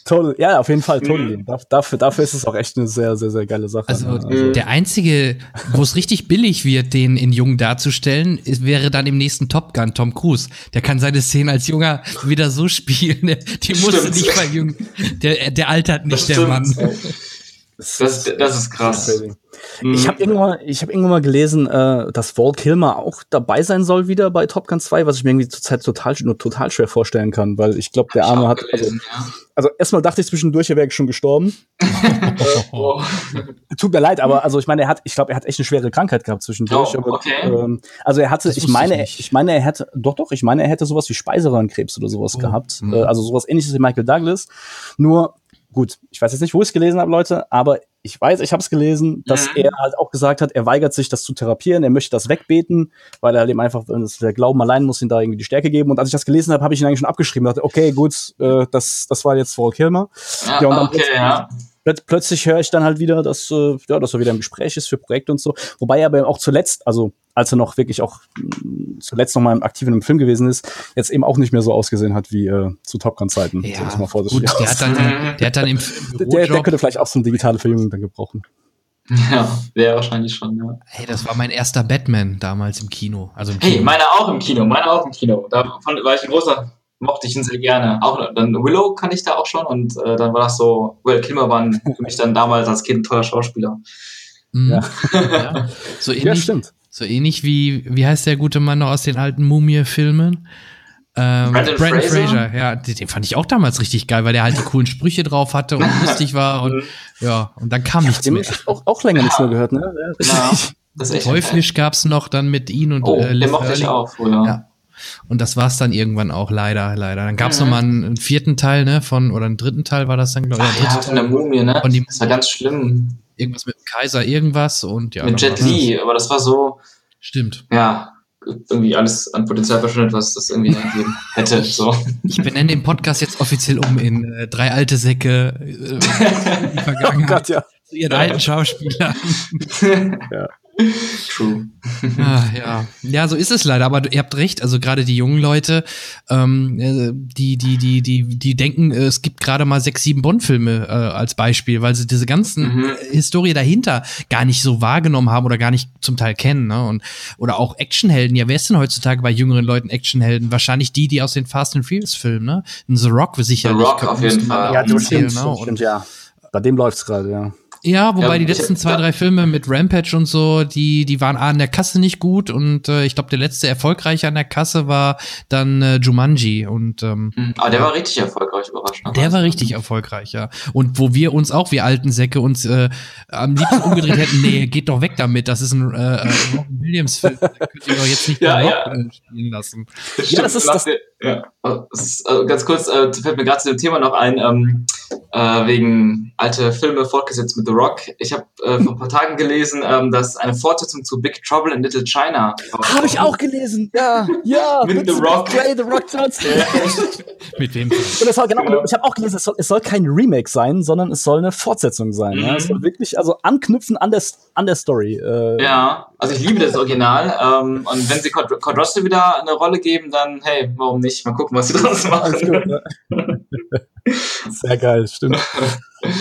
Toll, ja, auf jeden Fall, Mhm. totally. Da- Dafür, dafür ist es auch echt eine sehr, sehr, sehr geile Sache. Also, ne? der einzige, wo es richtig billig wird, den in Jung darzustellen, ist, wäre dann im nächsten Top Gun Tom Cruise. Der kann seine Szenen als Junger wieder so spielen. Die musste nicht verjüngen. Der, der altert nicht, der. Mann. Das, das ist krass. Mhm. Ich habe irgendwann, ich habe irgendwann mal gelesen, äh, dass Val Kilmer auch dabei sein soll wieder bei Top Gun 2, was ich mir irgendwie zurzeit total, nur total schwer vorstellen kann, weil ich glaube, der Hab Arme hat, also, gelesen, ja. also erstmal dachte ich zwischendurch, er wäre schon gestorben. Oh. Tut mir leid, aber also ich meine, er hat, ich glaube, er hat echt eine schwere Krankheit gehabt zwischendurch. Oh, aber, okay. ähm, also er hatte, ich meine, ich ich, meine, er hätte, doch, doch, ich meine, er hätte sowas wie Speiseröhrenkrebs oder sowas Oh. gehabt. Mhm. Äh, also sowas ähnliches wie Michael Douglas. Nur, gut, ich weiß jetzt nicht, wo ich es gelesen habe, Leute, aber ich weiß, ich habe es gelesen, dass Mhm. er halt auch gesagt hat, er weigert sich, das zu therapieren, er möchte das wegbeten, weil er halt eben einfach, der Glauben allein muss ihm da irgendwie die Stärke geben. Und als ich das gelesen habe, habe ich ihn eigentlich schon abgeschrieben. Dachte, okay, gut, äh, das, das war jetzt Val Kilmer. Ja, Ja, und dann okay, ja. Plöt plötzlich höre ich dann halt wieder, dass, äh, ja, dass er wieder im Gespräch ist für Projekte und so. Wobei er aber auch zuletzt, also als er noch wirklich auch mh, zuletzt noch mal im aktiven im Film gewesen ist, jetzt eben auch nicht mehr so ausgesehen hat wie äh, zu Top Gun Zeiten. Ja, gut, der aus. hat dann, der hat dann im der, der könnte vielleicht auch so eine digitale Verjüngung dann gebrauchen. Ja, wäre wahrscheinlich schon, ja. hey, das war mein erster Batman damals im Kino. Also im Hey, Kino. meine auch im Kino, meine auch im Kino. Davon war ich ein großer, mochte ich ihn sehr gerne. Auch dann Willow kann ich da auch schon und äh, dann war das so, Will Kilmer war für mich dann damals als Kind ein toller Schauspieler. Mhm. Ja. Ja. So Ja, ähnlich, stimmt. so ähnlich wie, wie heißt der gute Mann noch aus den alten Mumie-Filmen? Ähm, Brandon Brandon Fraser? Fraser, ja, den, den fand ich auch damals richtig geil, weil der halt die coolen Sprüche drauf hatte und lustig war und ja, und dann kam nichts Dem mehr. hab ich auch, auch länger nichts mehr gehört, ne? Ja. Ja, das ist echt Teuflisch gab's noch dann mit ihn und Oh, äh, den Liv mochte ich auch früher. Ja. Und das war's dann irgendwann auch leider, leider. Dann gab's Mhm. noch mal einen, einen vierten Teil, ne, von oder einen dritten Teil war das dann glaube ich, Ach der ja, von der Teil. Mumie, ne? Von die- Das war ganz schlimm. irgendwas mit dem Kaiser irgendwas und ja. Mit Jet. Li, aber das war so, Stimmt. ja, irgendwie alles an Potenzial verschwendet, was das irgendwie gegeben hätte. So. Ich benenne den Podcast jetzt offiziell um in äh, drei alte Säcke äh, in die Oh Vergangenheit Gott, ja. zu ihren alten Schauspielern. True. Ah, ja. ja, so ist es leider. Aber ihr habt recht. Also gerade die jungen Leute, ähm, äh, die, die, die, die, die denken, äh, es gibt gerade mal sechs, sieben Bond-Filme äh, als Beispiel, weil sie diese ganzen Mhm. Historie dahinter gar nicht so wahrgenommen haben oder gar nicht zum Teil kennen. Ne? Und oder auch Actionhelden. Ja, wer ist denn heutzutage bei jüngeren Leuten Actionhelden? Wahrscheinlich die, die aus den Fast and Furious Filmen. Ne? Ein The Rock sicherlich. Rock könnte- auf jeden Fall. Ja, auch das stimmt, ne? das stimmt, ja. Bei dem läuft's gerade, ja. Ja, wobei Ja, die letzten zwei, ja. drei Filme mit Rampage und so, die, die waren an der Kasse nicht gut und äh, ich glaube, der letzte erfolgreiche an der Kasse war dann äh, Jumanji und ähm, Mhm. Aber der war richtig erfolgreich, überraschend. der war richtig erfolgreich, ja. Und wo wir uns auch, wir alten Säcke, uns äh, am liebsten umgedreht hätten, nee, geht doch weg damit, das ist ein äh, äh, Robin Williams-Film, da könnt ihr doch jetzt nicht Ja, ja. Spielen lassen. Stimmt, das ist das- der- Ja, ist, also ganz kurz, äh, fällt mir gerade zu dem Thema noch ein, ähm, äh, wegen alte Filme fortgesetzt mit The Rock. Ich habe äh, vor ein paar Tagen gelesen, ähm, dass eine Fortsetzung zu Big Trouble in Little China. Habe ich auch gelesen. Ja, ja. Mit The Rock. Clay, The Rock Johnson. Mit wem? Und es soll, genau, Genau. ich habe auch gelesen, es soll, es soll kein Remake sein, sondern es soll eine Fortsetzung sein. Ja? Mhm. Es soll wirklich also anknüpfen an der, an der Story. Äh, Ja, also ich liebe das Original. Ähm, und wenn sie Kurt, Kurt Russell wieder eine Rolle geben, dann hey, warum nicht? Mal gucken, was sie draus machen. gut, ne? Sehr geil, stimmt.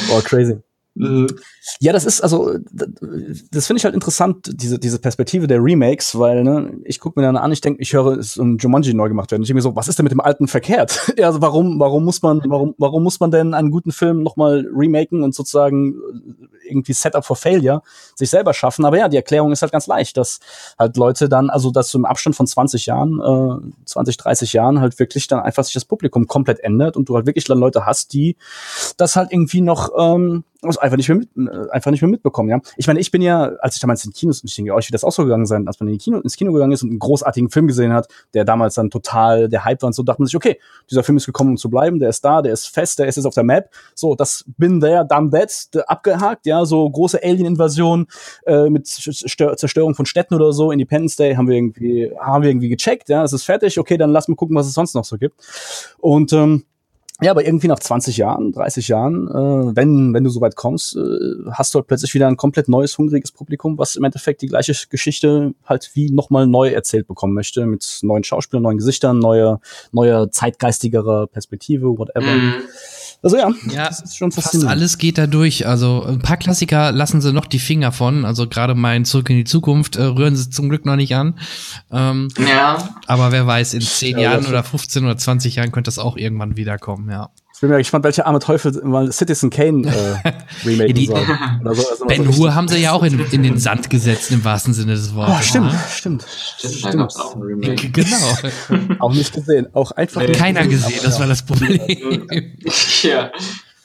Oh, crazy. Ja, das ist also, das finde ich halt interessant, diese, diese Perspektive der Remakes, weil ne, ich gucke mir dann an, ich denke, ich höre, es ein Jumanji neu gemacht werden. Ich denke mir so, was ist denn mit dem alten verkehrt? ja, also warum, warum muss man, warum, warum muss man denn einen guten Film nochmal remaken und sozusagen äh, irgendwie Setup for Failure sich selber schaffen? Aber ja, die Erklärung ist halt ganz leicht, dass halt Leute dann, also dass so im Abstand von 20 Jahren, äh, 20, 30 Jahren halt wirklich dann einfach sich das Publikum komplett ändert und du halt wirklich dann Leute hast, die das halt irgendwie noch ähm, also einfach nicht mehr mit, einfach nicht mehr mitbekommen, ja. Ich meine, ich bin ja, als ich damals in Kinos, und ich denke, euch wird das auch so gegangen sein, als man in Kino, ins Kino gegangen ist und einen großartigen Film gesehen hat, der damals dann total der Hype war und so, dachte man sich, okay, dieser Film ist gekommen, um zu bleiben, der ist da, der ist fest, der ist jetzt auf der Map, so, das bin there, done that, abgehakt, ja, so große Alien-Invasion äh, mit Zerstör Zerstörung von Städten oder so, Independence Day haben wir irgendwie, haben wir irgendwie gecheckt, ja, es ist fertig, okay, dann lass mal gucken, was es sonst noch so gibt. Und ähm, ja, aber irgendwie nach 20 Jahren, 30 Jahren, äh, wenn, wenn du so weit kommst, äh, hast du halt plötzlich wieder ein komplett neues, hungriges Publikum, was im Endeffekt die gleiche Geschichte halt wie nochmal neu erzählt bekommen möchte, mit neuen Schauspielern, neuen Gesichtern, neuer, neuer zeitgeistigerer Perspektive, whatever. Mhm. Also ja, Ja, das ist schon Fast faszinierend. alles geht da durch. Also ein paar Klassiker lassen sie noch die Finger von. Also gerade mein Zurück in die Zukunft äh, rühren sie zum Glück noch nicht an. Ähm, Ja, aber wer weiß, in 10 Ja, Jahren oder 15 oder 20 Jahren könnte das auch irgendwann wiederkommen, ja. Ich bin mir gespannt, welche arme Teufel mal Citizen Kane äh, remaken Die- soll. Oder so, also mal Ben so Hur haben sie ja auch in, in den Sand gesetzt, im wahrsten Sinne des Wortes. Oh, stimmt, Ne? stimmt. stimmt, da gab es auch ein Remake. Genau. Auch nicht gesehen. Auch einfach nicht Keiner gesehen, gesehen, das war das Problem. ja,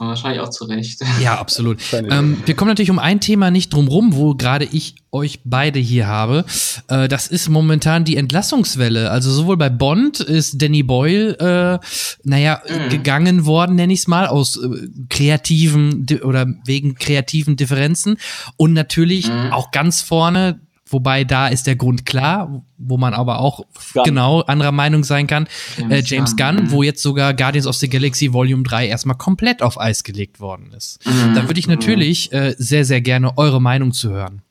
wahrscheinlich auch zu Recht. Ja, absolut. Ähm, wir kommen natürlich um ein Thema nicht drum rum, wo gerade ich euch beide hier habe. Äh, das ist momentan die Entlassungswelle. Also sowohl bei Bond ist Danny Boyle, äh, naja, Mhm. gegangen worden, nenne ich es mal, aus äh, kreativen oder wegen kreativen Differenzen. Und natürlich Mhm. auch ganz vorne, wobei da ist der Grund klar, wo man aber auch Gunn. genau anderer Meinung sein kann. James äh, James Gunn. Gunn, Mhm. wo jetzt sogar Guardians of the Galaxy Volume 3 erstmal komplett auf Eis gelegt worden ist. Mhm. Da würde ich natürlich äh, sehr, sehr gerne eure Meinung zu hören.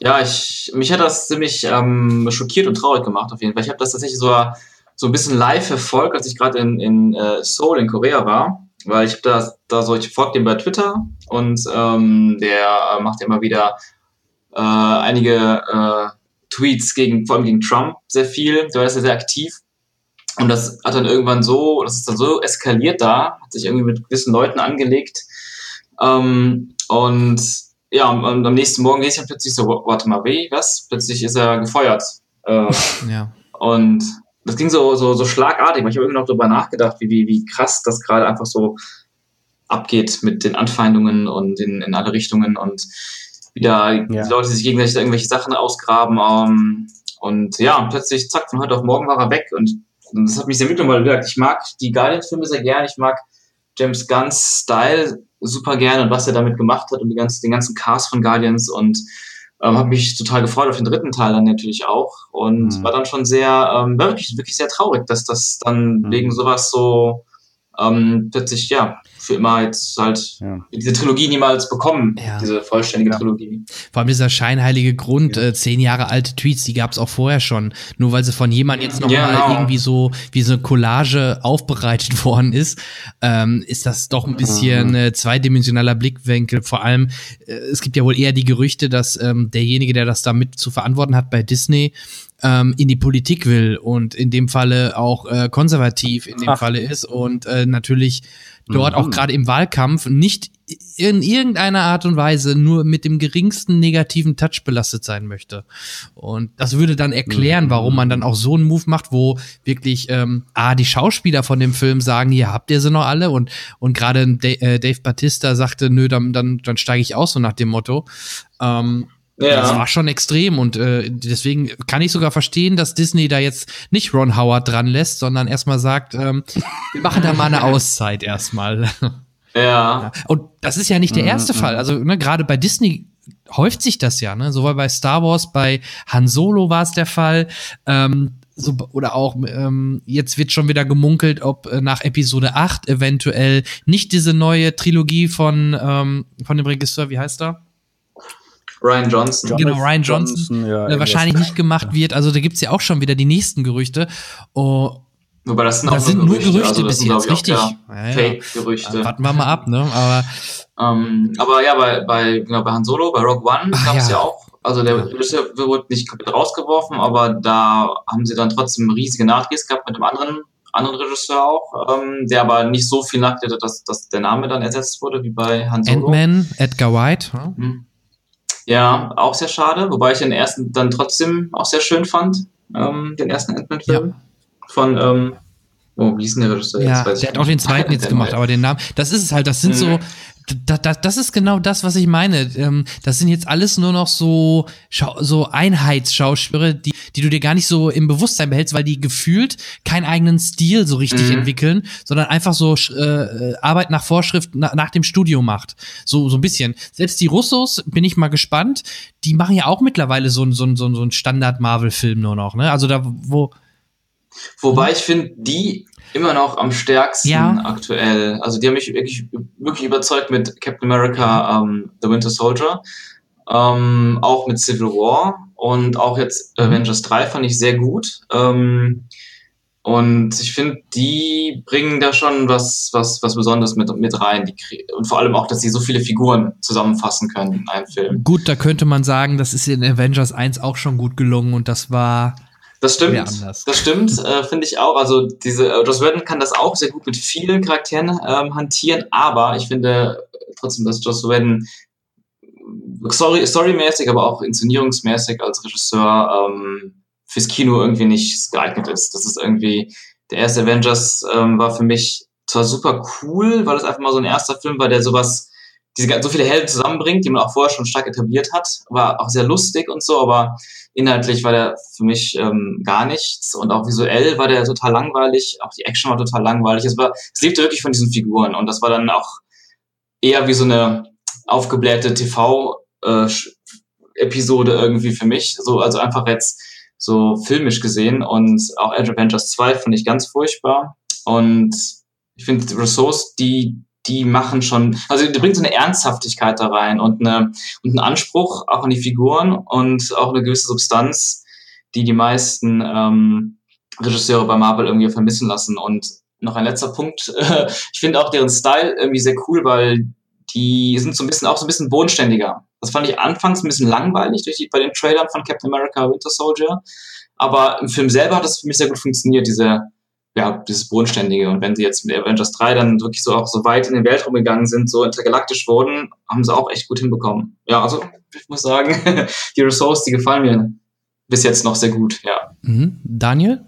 Ja, ich, mich hat das ziemlich ähm, schockiert und traurig gemacht, auf jeden Fall. Ich habe das tatsächlich so, so ein bisschen live verfolgt, als ich gerade in, in äh, Seoul in Korea war, weil ich da, da so, ich folge dem bei Twitter und ähm, der äh, macht immer wieder äh, einige äh, Tweets gegen, vor allem gegen Trump sehr viel, da ist er sehr aktiv. Und das hat dann irgendwann so, das ist dann so eskaliert da, hat sich irgendwie mit gewissen Leuten angelegt. Ähm, und ja, und am nächsten Morgen lese ich dann plötzlich so, warte mal, wie, was? Plötzlich ist er gefeuert. Äh, Ja. und das ging so, so, so schlagartig, weil ich habe irgendwie noch darüber nachgedacht, wie, wie, wie krass das gerade einfach so abgeht mit den Anfeindungen und in, in alle Richtungen und wieder Ja. die Leute, die sich gegenseitig da irgendwelche Sachen ausgraben. Ähm, und ja, und plötzlich, zack, von heute auf morgen war er weg. Und, und das hat mich sehr mitgenommen, weil wie gesagt, ich mag die Guardians-Filme sehr gern, ich mag James Gunns Style super gerne und was er damit gemacht hat und die ganzen, den ganzen Cast von Guardians und ähm, habe mich total gefreut auf den dritten Teil dann natürlich auch und Mhm. war dann schon sehr, ähm, war wirklich, wirklich sehr traurig, dass das dann Mhm. wegen sowas so ähm, plötzlich, ja, für immer jetzt halt Ja. diese Trilogie niemals bekommen, Ja. diese vollständige Ja. Trilogie. Vor allem dieser scheinheilige Grund, äh, zehn Jahre alte Tweets, die gab es auch vorher schon. Nur weil sie von jemandem jetzt noch Ja, mal genau. irgendwie so wie so eine Collage aufbereitet worden ist, ähm, ist das doch ein bisschen äh, zweidimensionaler Blickwinkel. Vor allem, äh, es gibt ja wohl eher die Gerüchte, dass ähm, derjenige, der das damit zu verantworten hat bei Disney, ähm, in die Politik will und in dem Falle auch äh, konservativ in dem Ach. Falle ist und äh, natürlich dort mhm. auch gerade im Wahlkampf nicht in irgendeiner Art und Weise nur mit dem geringsten negativen Touch belastet sein möchte. Und das würde dann erklären, mhm. warum man dann auch so einen Move macht, wo wirklich ähm, ah die Schauspieler von dem Film sagen, hier habt ihr sie noch alle und und gerade äh, Dave Batista sagte, nö, dann dann dann steige ich aus so nach dem Motto. Ähm, ja. Das war schon extrem und äh, deswegen kann ich sogar verstehen, dass Disney da jetzt nicht Ron Howard dran lässt, sondern erstmal sagt, ähm, wir machen da mal eine Auszeit erstmal. Ja. Und das ist ja nicht der mhm, erste mhm. Fall. Also ne, gerade bei Disney häuft sich das ja, ne? Sowohl bei Star Wars, bei Han Solo war es der Fall. Ähm, so, oder auch ähm, jetzt wird schon wieder gemunkelt, ob äh, nach Episode 8 eventuell nicht diese neue Trilogie von, ähm, von dem Regisseur, wie heißt er? Ryan Johnson. Genau, Ryan Johnson, Johnson ja, äh, wahrscheinlich nicht gemacht wird. Also da gibt's ja auch schon wieder die nächsten Gerüchte. Oh, Wobei das sind, das sind nur Gerüchte, Gerüchte also bis jetzt, richtig. Ja, ja, Fake-Gerüchte. Warten wir mal ab, ne? Aber, ähm, aber ja, bei, bei, genau, bei Han Solo, bei Rogue One gab es ja. auch. Also der Regisseur wurde nicht komplett rausgeworfen, aber da haben sie dann trotzdem riesige Nachdrehs gehabt mit dem anderen anderen Regisseur auch, ähm, der aber nicht so viel nachgedacht hat, dass, dass der Name dann ersetzt wurde wie bei Han Solo. Ant-Man, Edgar White. Hm? Ja, auch sehr schade, wobei ich den ersten dann trotzdem auch sehr schön fand, ähm, den ersten Ant-Man-Film. Ja von, ähm, oh, wie hieß denn der Regisseur ja, jetzt? der hat auch den zweiten jetzt gemacht, aber den Namen, das ist es halt, das sind mhm. so, da, da, das ist genau das, was ich meine. Ähm, das sind jetzt alles nur noch so, so Einheitsschauspieler, die, die du dir gar nicht so im Bewusstsein behältst, weil die gefühlt keinen eigenen Stil so richtig mhm. entwickeln, sondern einfach so äh, Arbeit nach Vorschrift na, nach dem Studio macht. So, so ein bisschen. Selbst die Russos, bin ich mal gespannt, die machen ja auch mittlerweile so, so, so, so einen Standard-Marvel-Film nur noch, ne? Also da, wo, Wobei ich finde, die immer noch am stärksten ja. aktuell. Also die haben mich wirklich, wirklich überzeugt mit Captain America, ähm, The Winter Soldier, ähm, auch mit Civil War und auch jetzt Avengers 3 fand ich sehr gut. Ähm, und ich finde, die bringen da schon was, was, was Besonderes mit, mit rein. Die, und vor allem auch, dass sie so viele Figuren zusammenfassen können in einem Film. Gut, da könnte man sagen, das ist in Avengers 1 auch schon gut gelungen und das war das stimmt. Das stimmt, äh, finde ich auch. Also diese äh, Joss Whedon kann das auch sehr gut mit vielen Charakteren ähm, hantieren, aber ich finde trotzdem, dass Joss Whedon sorry, storymäßig, aber auch inszenierungsmäßig als Regisseur ähm, fürs Kino irgendwie nicht geeignet ist. Das ist irgendwie der erste Avengers ähm, war für mich zwar super cool, weil es einfach mal so ein erster Film war, der sowas diese, so viele Helden zusammenbringt, die man auch vorher schon stark etabliert hat. War auch sehr lustig und so, aber inhaltlich war der für mich ähm, gar nichts. Und auch visuell war der total langweilig. Auch die Action war total langweilig. Es, war, es lebte wirklich von diesen Figuren. Und das war dann auch eher wie so eine aufgeblähte TV-Episode äh, irgendwie für mich. So, also einfach jetzt so filmisch gesehen. Und auch Edge Avengers 2 finde ich ganz furchtbar. Und ich finde Ressource, die die machen schon, also die bringen so eine Ernsthaftigkeit da rein und, eine, und einen Anspruch auch an die Figuren und auch eine gewisse Substanz, die die meisten ähm, Regisseure bei Marvel irgendwie vermissen lassen. Und noch ein letzter Punkt, ich finde auch deren Style irgendwie sehr cool, weil die sind so ein bisschen auch so ein bisschen bodenständiger. Das fand ich anfangs ein bisschen langweilig durch die, bei den Trailern von Captain America Winter Soldier. Aber im Film selber hat das für mich sehr gut funktioniert, diese ja, dieses Bodenständige. Und wenn sie jetzt mit Avengers 3 dann wirklich so auch so weit in den Weltraum gegangen sind, so intergalaktisch wurden, haben sie auch echt gut hinbekommen. Ja, also ich muss sagen, die Ressource, die gefallen mir bis jetzt noch sehr gut, ja. Mhm. Daniel?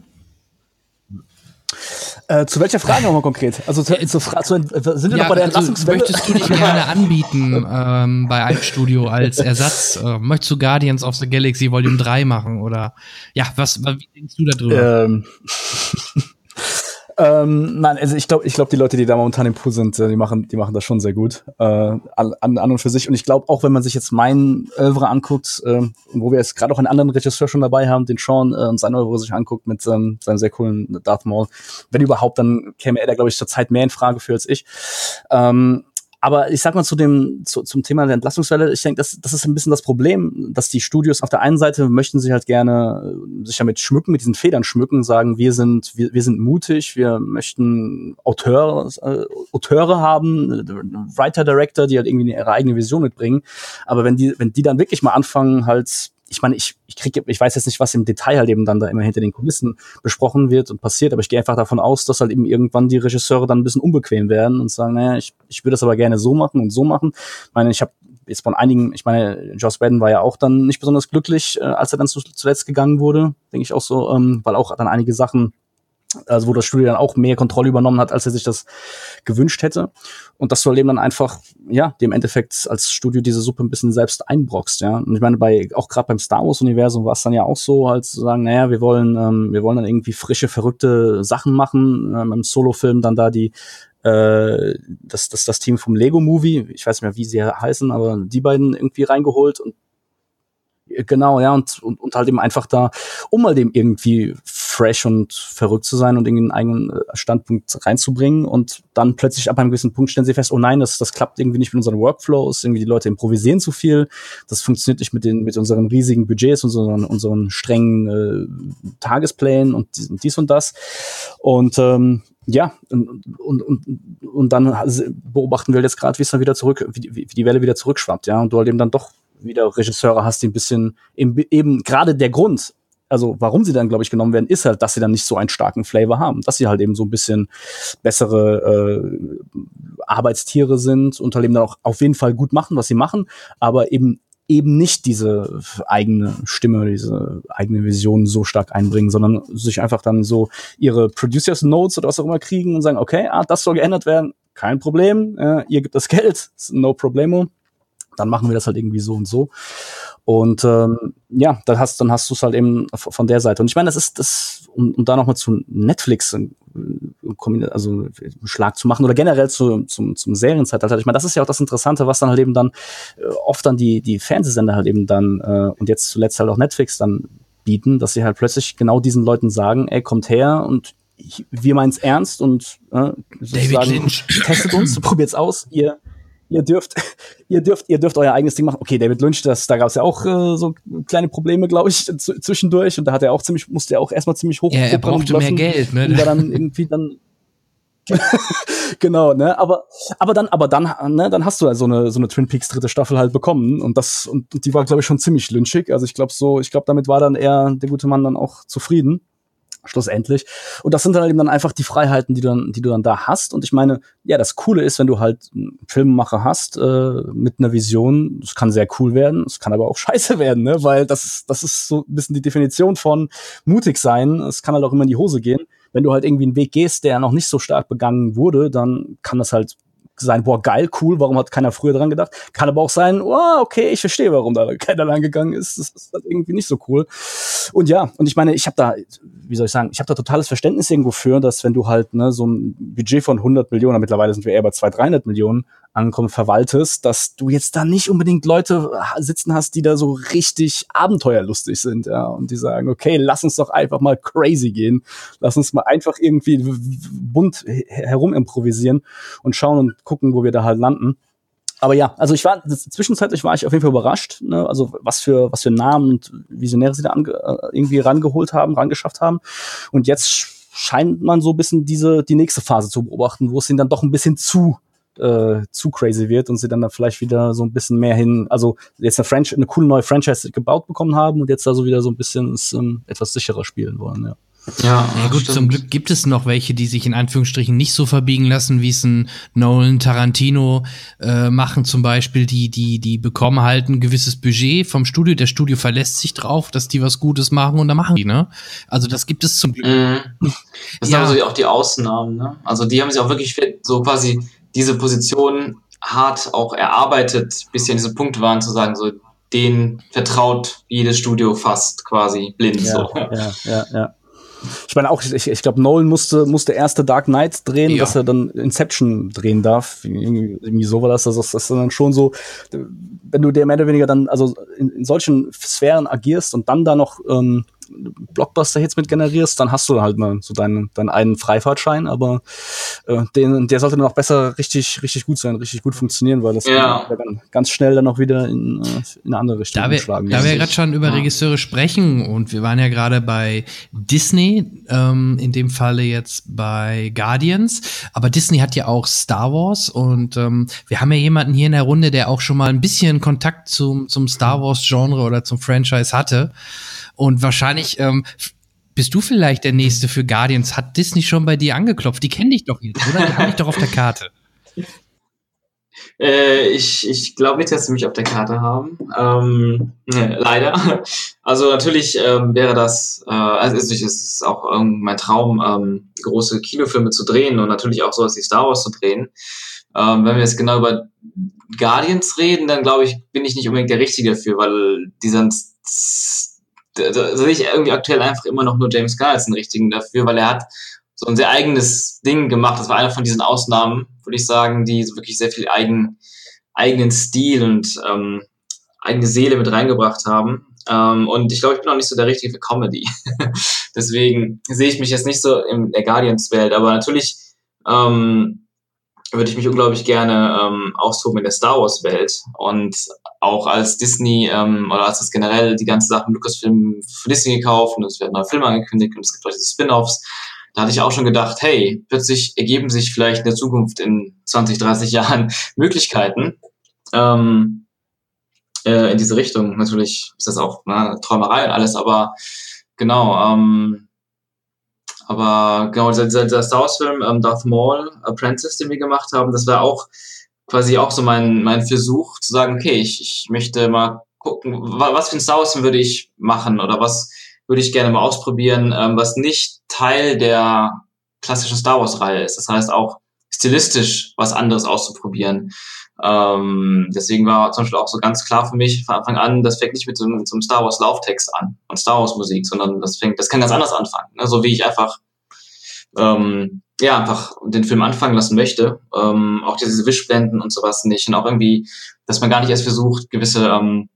Äh, zu welcher Frage nochmal konkret? Also zu, zu, zu, sind wir ja, noch bei der also Entlassungswelle? Möchtest du dich gerne anbieten ähm, bei einem Studio als Ersatz? Äh, möchtest du Guardians of the Galaxy Volume 3 machen? Oder ja, was, wie denkst du darüber? Ähm. Ähm, nein, also ich glaube, ich glaube, die Leute, die da momentan im Pool sind, äh, die machen, die machen das schon sehr gut äh, an, an und für sich. Und ich glaube auch, wenn man sich jetzt mein Oeuvre anguckt, äh, wo wir jetzt gerade auch einen anderen Regisseur schon dabei haben, den Sean äh, und sein Oeuvre sich anguckt mit ähm, seinem sehr coolen Darth Maul, wenn überhaupt, dann käme er da glaube ich zur Zeit mehr in Frage für als ich. Ähm, aber ich sag mal zu dem, zu, zum Thema der Entlastungswelle, ich denke, das, das ist ein bisschen das Problem, dass die Studios auf der einen Seite möchten sich halt gerne äh, sich damit schmücken, mit diesen Federn schmücken, sagen, wir sind, wir, wir sind mutig, wir möchten Auteur, äh, Auteure haben, Writer Director, die halt irgendwie ihre eigene Vision mitbringen. Aber wenn die, wenn die dann wirklich mal anfangen, halt ich meine, ich, ich kriege, ich weiß jetzt nicht, was im Detail halt eben dann da immer hinter den Kulissen besprochen wird und passiert, aber ich gehe einfach davon aus, dass halt eben irgendwann die Regisseure dann ein bisschen unbequem werden und sagen, naja, ich, ich würde das aber gerne so machen und so machen. Ich meine, ich habe jetzt von einigen, ich meine, Joss Whedon war ja auch dann nicht besonders glücklich, äh, als er dann zu, zuletzt gegangen wurde, denke ich auch so, ähm, weil auch dann einige Sachen also wo das Studio dann auch mehr Kontrolle übernommen hat, als er sich das gewünscht hätte. Und dass du halt eben dann einfach, ja, dem Endeffekt als Studio diese Suppe ein bisschen selbst einbrockst, ja. Und ich meine, bei, auch gerade beim Star Wars-Universum war es dann ja auch so, halt zu sagen, naja, wir wollen, ähm, wir wollen dann irgendwie frische, verrückte Sachen machen, ähm, im Solo-Film dann da die äh, das, das, das Team vom Lego Movie, ich weiß nicht mehr, wie sie heißen, aber die beiden irgendwie reingeholt und Genau, ja, und, und, und halt eben einfach da, um mal dem irgendwie fresh und verrückt zu sein und irgendwie einen eigenen äh, Standpunkt reinzubringen und dann plötzlich ab einem gewissen Punkt stellen sie fest, oh nein, das, das klappt irgendwie nicht mit unseren Workflows, irgendwie die Leute improvisieren zu viel, das funktioniert nicht mit den, mit unseren riesigen Budgets, unseren, unseren strengen äh, Tagesplänen und dies und das. Und ähm, ja, und, und, und, und dann beobachten wir jetzt gerade, wie es dann wieder zurück, wie, wie die Welle wieder zurückschwappt, ja, und du halt eben dann doch wieder Regisseure hast, die ein bisschen eben, eben gerade der Grund, also warum sie dann, glaube ich, genommen werden, ist halt, dass sie dann nicht so einen starken Flavor haben, dass sie halt eben so ein bisschen bessere äh, Arbeitstiere sind eben dann auch auf jeden Fall gut machen, was sie machen, aber eben eben nicht diese eigene Stimme, diese eigene Vision so stark einbringen, sondern sich einfach dann so ihre Producers Notes oder was auch immer kriegen und sagen, okay, ah, das soll geändert werden, kein Problem, äh, ihr gibt das Geld, no problemo dann machen wir das halt irgendwie so und so. Und ähm, ja, dann hast, dann hast du es halt eben von der Seite. Und ich meine, das ist das, um, um da nochmal zu Netflix äh, also einen Schlag zu machen oder generell zu, zum, zum Serienzeitalter. Ich meine, das ist ja auch das Interessante, was dann halt eben dann äh, oft dann die, die Fernsehsender halt eben dann äh, und jetzt zuletzt halt auch Netflix dann bieten, dass sie halt plötzlich genau diesen Leuten sagen, ey, kommt her und ich, wir meinen es ernst und äh, David Lynch. testet uns, probiert's aus, ihr ihr dürft, ihr dürft, ihr dürft euer eigenes Ding machen. Okay, David Lynch, das, da gab es ja auch äh, so kleine Probleme, glaube ich, zwischendurch. Und da hat er auch ziemlich, musste er auch erstmal ziemlich hoch. Ja, er brauchte mehr Geld, ne? Und da dann irgendwie dann genau, ne? Aber, aber dann, aber dann, ne, dann hast du ja so eine, so eine Twin Peaks dritte Staffel halt bekommen und das, und die war, glaube ich, schon ziemlich lynchig. Also ich glaube so, ich glaube, damit war dann eher der gute Mann dann auch zufrieden schlussendlich. Und das sind dann eben dann einfach die Freiheiten, die du dann, die du dann da hast. Und ich meine, ja, das Coole ist, wenn du halt einen Filmemacher hast äh, mit einer Vision, das kann sehr cool werden, es kann aber auch scheiße werden, ne? Weil das, das ist so ein bisschen die Definition von mutig sein. Es kann halt auch immer in die Hose gehen. Wenn du halt irgendwie einen Weg gehst, der noch nicht so stark begangen wurde, dann kann das halt sein, boah, geil, cool, warum hat keiner früher dran gedacht? Kann aber auch sein, oh, okay, ich verstehe, warum da keiner dran gegangen ist. Das ist halt irgendwie nicht so cool. Und ja, und ich meine, ich habe da, wie soll ich sagen, ich habe da totales Verständnis irgendwo für, dass wenn du halt ne, so ein Budget von 100 Millionen, mittlerweile sind wir eher bei 200, 300 Millionen, Ankommen verwaltest, dass du jetzt da nicht unbedingt Leute sitzen hast, die da so richtig abenteuerlustig sind, ja, und die sagen, okay, lass uns doch einfach mal crazy gehen, lass uns mal einfach irgendwie bunt herum improvisieren und schauen und gucken, wo wir da halt landen. Aber ja, also ich war zwischenzeitlich war ich auf jeden Fall überrascht, ne? also was für was für Namen und Visionäre sie da äh, irgendwie rangeholt haben, rangeschafft haben. Und jetzt scheint man so ein bisschen diese die nächste Phase zu beobachten, wo es ihnen dann doch ein bisschen zu äh, zu crazy wird und sie dann da vielleicht wieder so ein bisschen mehr hin, also jetzt eine, Franch eine coole neue Franchise gebaut bekommen haben und jetzt da so wieder so ein bisschen ähm, etwas sicherer spielen wollen, ja. Ja, ja gut, stimmt. zum Glück gibt es noch welche, die sich in Anführungsstrichen nicht so verbiegen lassen, wie es ein Nolan Tarantino äh, machen zum Beispiel, die, die, die bekommen halt ein gewisses Budget vom Studio, der Studio verlässt sich drauf, dass die was Gutes machen und dann machen die, ne? Also das gibt es zum Glück. Mhm. Das sind ja. aber so auch die Ausnahmen, ne? Also die haben sich auch wirklich so quasi diese Position hart auch erarbeitet, bis sie an diesem Punkt waren, zu sagen, so, den vertraut jedes Studio fast quasi blind. Ja, so. ja, ja, ja. Ich meine auch, ich, ich glaube, Nolan musste, musste erste Dark Knight drehen, ja. dass er dann Inception drehen darf. Irgendwie, irgendwie so war das. Also das ist dann schon so, wenn du der mehr oder weniger dann, also in, in solchen Sphären agierst und dann da noch ähm, Blockbuster-Hits mit generierst, dann hast du halt mal so deinen, deinen einen Freifahrtschein, aber äh, den, der sollte dann auch besser richtig, richtig gut sein, richtig gut funktionieren, weil das Ja. dann ganz schnell dann auch wieder in, äh, in eine andere Richtung Da wir, da wir gerade schon über Ja. Regisseure sprechen und wir waren ja gerade bei Disney, ähm, in dem Falle jetzt bei Guardians, aber Disney hat ja auch Star Wars und ähm, wir haben ja jemanden hier in der Runde, der auch schon mal ein bisschen Kontakt zum, zum Star Wars Genre oder zum Franchise hatte und wahrscheinlich ähm, bist du vielleicht der Nächste für Guardians. Hat Disney schon bei dir angeklopft? Die kennen dich doch jetzt, oder? Die haben dich doch auf der Karte. Äh, ich ich glaube nicht, dass sie mich auf der Karte haben. Ähm, nee, leider. Also natürlich ähm, wäre das, äh, also es ist- auch mein Traum, ähm, große Kinofilme zu drehen und natürlich auch sowas wie Star Wars zu drehen. Ähm, wenn wir jetzt genau über Guardians reden, dann glaube ich, bin ich nicht unbedingt der Richtige dafür, weil dieser da, da sehe ich irgendwie aktuell einfach immer noch nur James Gunn als den richtigen dafür, weil er hat so ein sehr eigenes Ding gemacht. Das war einer von diesen Ausnahmen, würde ich sagen, die so wirklich sehr viel eigen, eigenen Stil und ähm, eigene Seele mit reingebracht haben. Ähm, und ich glaube, ich bin auch nicht so der Richtige für Comedy. Deswegen sehe ich mich jetzt nicht so in der Guardians-Welt, aber natürlich ähm, würde ich mich unglaublich gerne ähm, austoben in der Star Wars-Welt und auch als Disney ähm, oder als das generell die ganze Sache mit Lucasfilm für Disney gekauft und es werden neue Filme angekündigt und es gibt diese Spin-offs. Da hatte ich auch schon gedacht, hey, plötzlich ergeben sich vielleicht in der Zukunft in 20, 30 Jahren Möglichkeiten ähm, äh, in diese Richtung. Natürlich ist das auch ne, Träumerei und alles, aber genau, ähm, aber genau, dieser, dieser Star Wars-Film, ähm, Darth Maul, Apprentice, den wir gemacht haben, das war auch quasi auch so mein, mein Versuch zu sagen, okay, ich, ich möchte mal gucken, wa- was für ein Star Wars-Film würde ich machen oder was würde ich gerne mal ausprobieren, ähm, was nicht Teil der klassischen Star Wars-Reihe ist. Das heißt auch stilistisch was anderes auszuprobieren. Ähm, deswegen war zum Beispiel auch so ganz klar für mich von Anfang an, das fängt nicht mit so, einem- so einem Star Wars Lauftext an und Star Wars Musik, sondern das fängt, das kann ganz anders anfangen. Ne? So wie ich einfach ähm, ja einfach den Film anfangen lassen möchte. Ähm, auch diese Wischblenden und sowas nicht. Und auch irgendwie, dass man gar nicht erst versucht, gewisse ähm,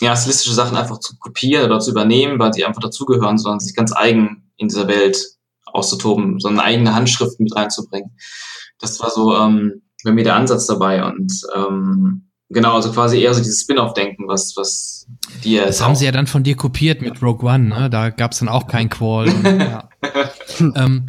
ja, stilistische Sachen einfach zu kopieren oder zu übernehmen, weil sie einfach dazugehören, sondern sich ganz eigen in dieser Welt auszutoben, so eine eigene Handschrift mit reinzubringen. Das war so ähm, bei mir der Ansatz dabei und ähm, genau, also quasi eher so dieses Spin-off-Denken, was, was die Das haben sie ja dann von dir kopiert mit Rogue One, ne? Da gab's dann auch kein Qual. Und, ja. ähm,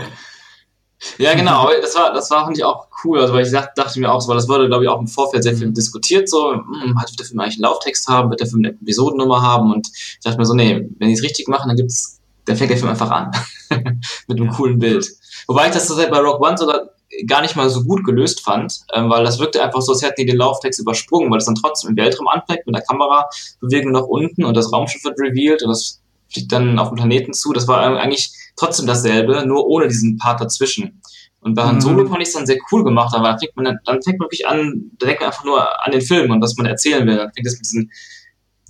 Ja, genau, das war, das war, fand ich auch cool, also weil ich dacht, dachte mir auch so, weil das wurde, glaube ich, auch im Vorfeld sehr viel diskutiert, so, hm, hat der Film eigentlich einen Lauftext haben, wird der Film eine Episodennummer haben und ich dachte mir so, nee, wenn die es richtig machen, dann gibt's, dann fängt der Film einfach an. Mit einem coolen Bild. Wobei ich das so bei Rock One sogar gar nicht mal so gut gelöst fand, ähm, weil das wirkte einfach so, als hätten die den Lauftext übersprungen, weil es dann trotzdem im Weltraum anfängt mit der Kamerabewegung nach unten und das Raumschiff wird revealed und das fliegt dann auf den Planeten zu. Das war eigentlich trotzdem dasselbe, nur ohne diesen Part dazwischen. Und bei Han Mhm. Solo fand ich es dann sehr cool gemacht, aber dann fängt man, dann fängt man wirklich an, da denkt man einfach nur an den Film und was man erzählen will. Dann fängt es mit diesen,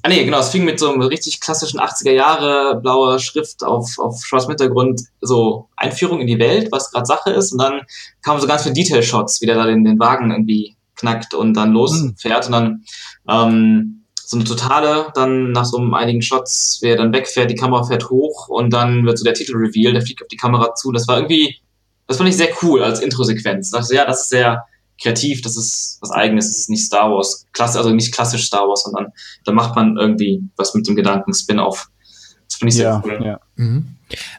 ah nee, genau, es fing mit so einem richtig klassischen 80er Jahre blauer Schrift auf, auf schwarzem Hintergrund, so Einführung in die Welt, was gerade Sache ist und dann kamen so ganz viele Detail-Shots, wie der da den, den Wagen irgendwie knackt und dann losfährt und dann, ähm, so eine totale, dann nach so einigen Shots, wer dann wegfährt, die Kamera fährt hoch und dann wird so der Titel reveal, der fliegt auf die Kamera zu. Das war irgendwie, das fand ich sehr cool als Intro-Sequenz. Da dachte ja, das ist sehr kreativ, das ist was eigenes, das ist nicht Star Wars, klasse, also nicht klassisch Star Wars, sondern da macht man irgendwie was mit dem Gedanken Spin-off. Das finde ich sehr Ja, cool. ja, mhm.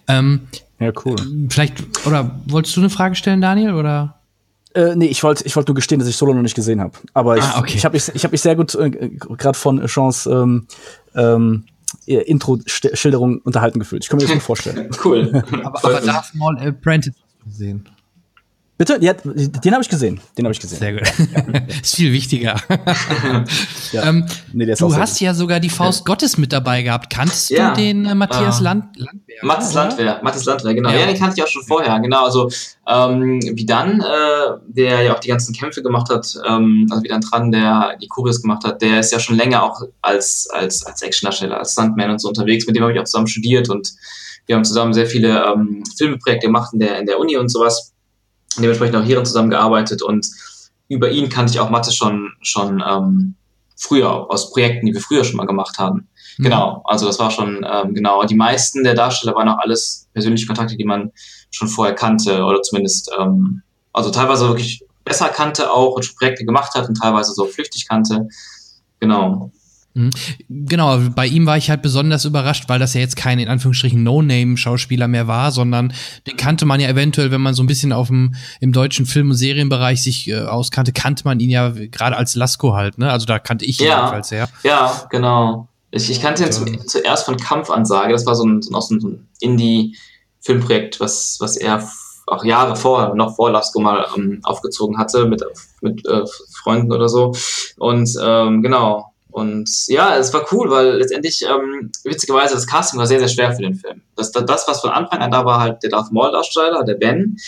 ähm, ja, cool. vielleicht, oder wolltest du eine Frage stellen, Daniel? Oder? Äh, nee, ich wollte ich wollte nur gestehen, dass ich Solo noch nicht gesehen habe. Aber ich, Ah, okay. ich habe mich, ich hab mich sehr gut äh, gerade von Chance ähm, ähm, ihr Intro-Schilderung unterhalten gefühlt. Ich kann mir das gut vorstellen. Cool. Aber, aber. Darth Maul Apprentice gesehen. Bitte? Ja, den habe ich gesehen. Den habe ich gesehen. Sehr gut. ist viel wichtiger. Ja. ähm, Nee, der ist auch du hast ja sogar die Faust Gottes mit dabei gehabt. Kanntest Ja. du den äh, Matthias Ah. Land Landwehr? Mattes oder? Landwehr, Mattes Landwehr, genau. Ja. Ja. den kannte ich auch schon vorher, genau. Also ähm, wie dann, äh, der ja auch die ganzen Kämpfe gemacht hat, ähm, also wie dann dran, der die Choreos gemacht hat, der ist ja schon länger auch als, als, als Actiondarsteller, als Stuntman und so unterwegs. Mit dem habe ich auch zusammen studiert und wir haben zusammen sehr viele ähm, Filmprojekte gemacht in der, in der Uni und sowas. Und dementsprechend auch hierin zusammengearbeitet und über ihn kannte ich auch Mathe schon, schon ähm, früher, aus Projekten, die wir früher schon mal gemacht haben. Mhm. Genau, also das war schon, ähm, genau. Die meisten der Darsteller waren auch alles persönliche Kontakte, die man schon vorher kannte oder zumindest, ähm, also teilweise wirklich besser kannte auch und Projekte gemacht hat und teilweise so flüchtig kannte. Genau. Mhm. Genau, bei ihm war ich halt besonders überrascht, weil das ja jetzt kein in Anführungsstrichen No-Name-Schauspieler mehr war, sondern den kannte man ja eventuell, wenn man so ein bisschen auf dem im deutschen Film- und Serienbereich sich äh, auskannte, kannte man ihn ja gerade als Lasko halt, ne? Also da kannte ich ihn ja, jedenfalls her. Ja, genau. Ich, ich kannte ihn zum, zuerst von Kampfansage, das war so ein, so ein Indie-Filmprojekt, was, was er auch Jahre vorher, noch vor Lasko mal ähm, aufgezogen hatte mit, mit äh, Freunden oder so. Und ähm, genau, und ja, es war cool, weil letztendlich, ähm, witzigerweise, das Casting war sehr, sehr schwer für den Film. Das, das was von Anfang an da war, halt der Darth Maul-Darsteller, der Ben.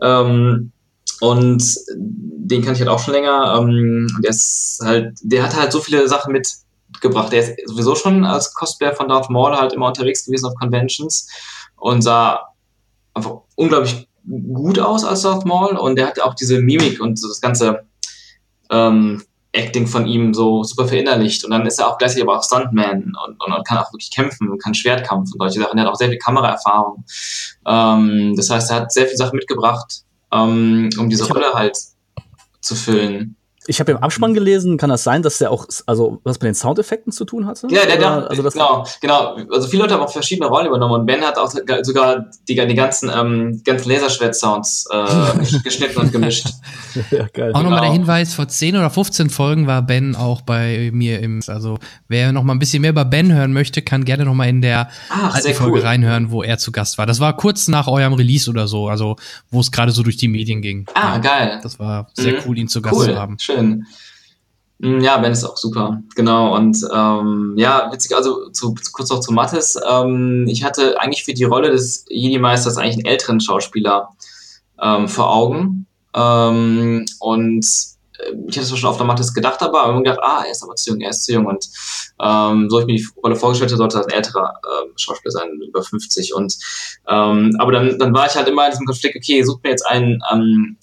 Ähm, und den kann ich halt auch schon länger. Ähm, der ist halt, der hat halt so viele Sachen mitgebracht. Der ist sowieso schon als Cosplayer von Darth Maul halt immer unterwegs gewesen auf Conventions und sah einfach unglaublich gut aus als Darth Maul und der hat auch diese Mimik und so das ganze ähm, Acting von ihm so super verinnerlicht. Und dann ist er auch gleichzeitig aber auch Stuntman und, und, und kann auch wirklich kämpfen und kann Schwertkampf und solche Sachen. Er hat auch sehr viel Kameraerfahrung. Ähm, das heißt, er hat sehr viel Sachen mitgebracht, ähm, um diese Rolle halt zu füllen. Ich habe im Abspann gelesen, kann das sein, dass der auch, also was mit den Soundeffekten zu tun hatte? Ja, der, der also das genau, genau. Also viele Leute haben auch verschiedene Rollen übernommen und Ben hat auch sogar die, die ganzen, ähm, ganzen Laserschwert-Sounds äh, geschnitten und gemischt. ja, geil. Auch genau. nochmal der Hinweis, vor 10 oder 15 Folgen war Ben auch bei mir im, also wer noch mal ein bisschen mehr über Ben hören möchte, kann gerne noch mal in der Ach, alten Folge cool. reinhören, wo er zu Gast war. Das war kurz nach eurem Release oder so, also wo es gerade so durch die Medien ging. Ah, ja, geil. Das war sehr mhm. cool, ihn zu Gast cool. zu haben. Schön schön. Mm, ja, Ben ist auch super, genau. Und ähm, ja, witzig, also zu, kurz noch zu Mattes. Ähm, ich hatte eigentlich für die Rolle des Jedi-Meisters eigentlich einen älteren Schauspieler ähm, vor Augen. Ähm, und äh, ich hatte schon auf der Mattes gedacht, aber habe gedacht, ah, er ist aber zu jung, er ist zu jung. Und ähm, so ich mir die Rolle vorgestellt habe, sollte das ein älterer äh, Schauspieler sein, über 50. Und ähm, aber dann, dann war ich halt immer in diesem Konflikt, okay, such mir jetzt einen, ähm,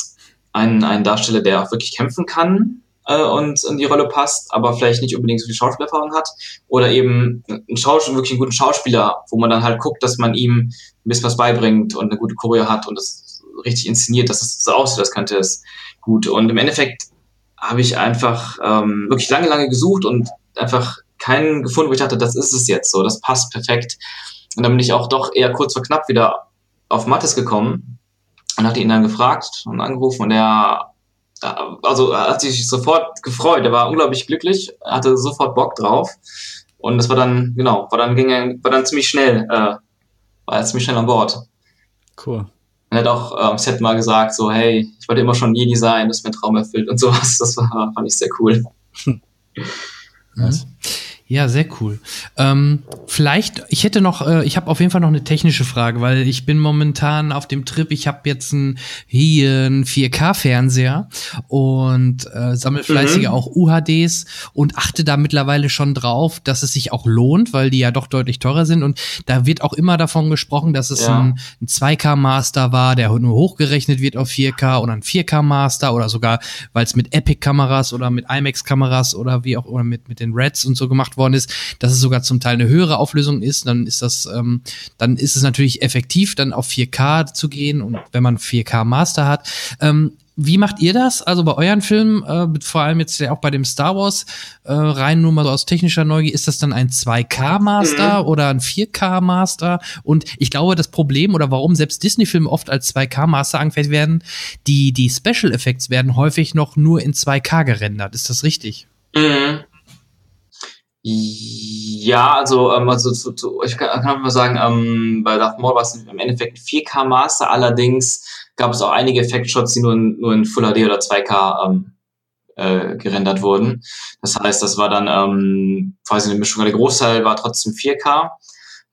einen, einen Darsteller, der auch wirklich kämpfen kann äh, und in die Rolle passt, aber vielleicht nicht unbedingt so viel Schauspielerfahrung hat. Oder eben einen Schauspieler, wirklich einen guten Schauspieler, wo man dann halt guckt, dass man ihm ein bisschen was beibringt und eine gute Choreo hat und das richtig inszeniert, dass es so aussieht, das könnte es gut. Und im Endeffekt habe ich einfach ähm, wirklich lange, lange gesucht und einfach keinen gefunden, wo ich dachte, das ist es jetzt so, das passt perfekt. Und dann bin ich auch doch eher kurz vor knapp wieder auf Mattes gekommen und hatte ihn dann gefragt und angerufen und er also hat sich sofort gefreut, er war unglaublich glücklich, hatte sofort Bock drauf und das war dann, genau, war dann, ging er, war dann ziemlich schnell, äh, war er ziemlich schnell an Bord. Cool. Er hat auch am ähm, Set mal gesagt, so, hey, ich wollte immer schon Jedi sein, das ist mein Traum erfüllt und sowas, das war, fand ich sehr cool. Hm. Nice. Ja, sehr cool. Ähm, vielleicht, ich hätte noch, äh, ich habe auf jeden Fall noch eine technische Frage, weil ich bin momentan auf dem Trip, ich habe jetzt ein, hier einen 4K-Fernseher und äh, sammle fleißig mhm. auch UHDs und achte da mittlerweile schon drauf, dass es sich auch lohnt, weil die ja doch deutlich teurer sind und da wird auch immer davon gesprochen, dass es ja. ein, ein 2K-Master war, der nur hochgerechnet wird auf 4K oder ein 4K-Master oder sogar, weil es mit Epic-Kameras oder mit IMAX-Kameras oder wie auch, oder mit, mit den Reds und so gemacht gemacht worden ist, dass es sogar zum Teil eine höhere Auflösung ist, dann ist das, ähm, dann ist es natürlich effektiv, dann auf 4K zu gehen und wenn man 4K Master hat. Ähm, wie macht ihr das? Also bei euren Filmen, äh, vor allem jetzt ja auch bei dem Star Wars, äh, rein nur mal so aus technischer Neugier, ist das dann ein 2K-Master mhm. oder ein 4K-Master? Und ich glaube, das Problem oder warum selbst Disney-Filme oft als 2K-Master angefertigt werden, die, die Special Effects werden häufig noch nur in 2K gerendert. Ist das richtig? Mhm. Ja, also, ähm, also zu, zu, ich kann, kann mal sagen, ähm, bei Darth Maul war es im Endeffekt ein 4K Master, allerdings gab es auch einige Effektshots, die nur in, nur in Full HD oder 2K ähm, äh, gerendert wurden. Das heißt, das war dann ähm, quasi eine Mischung. Der Großteil war trotzdem 4K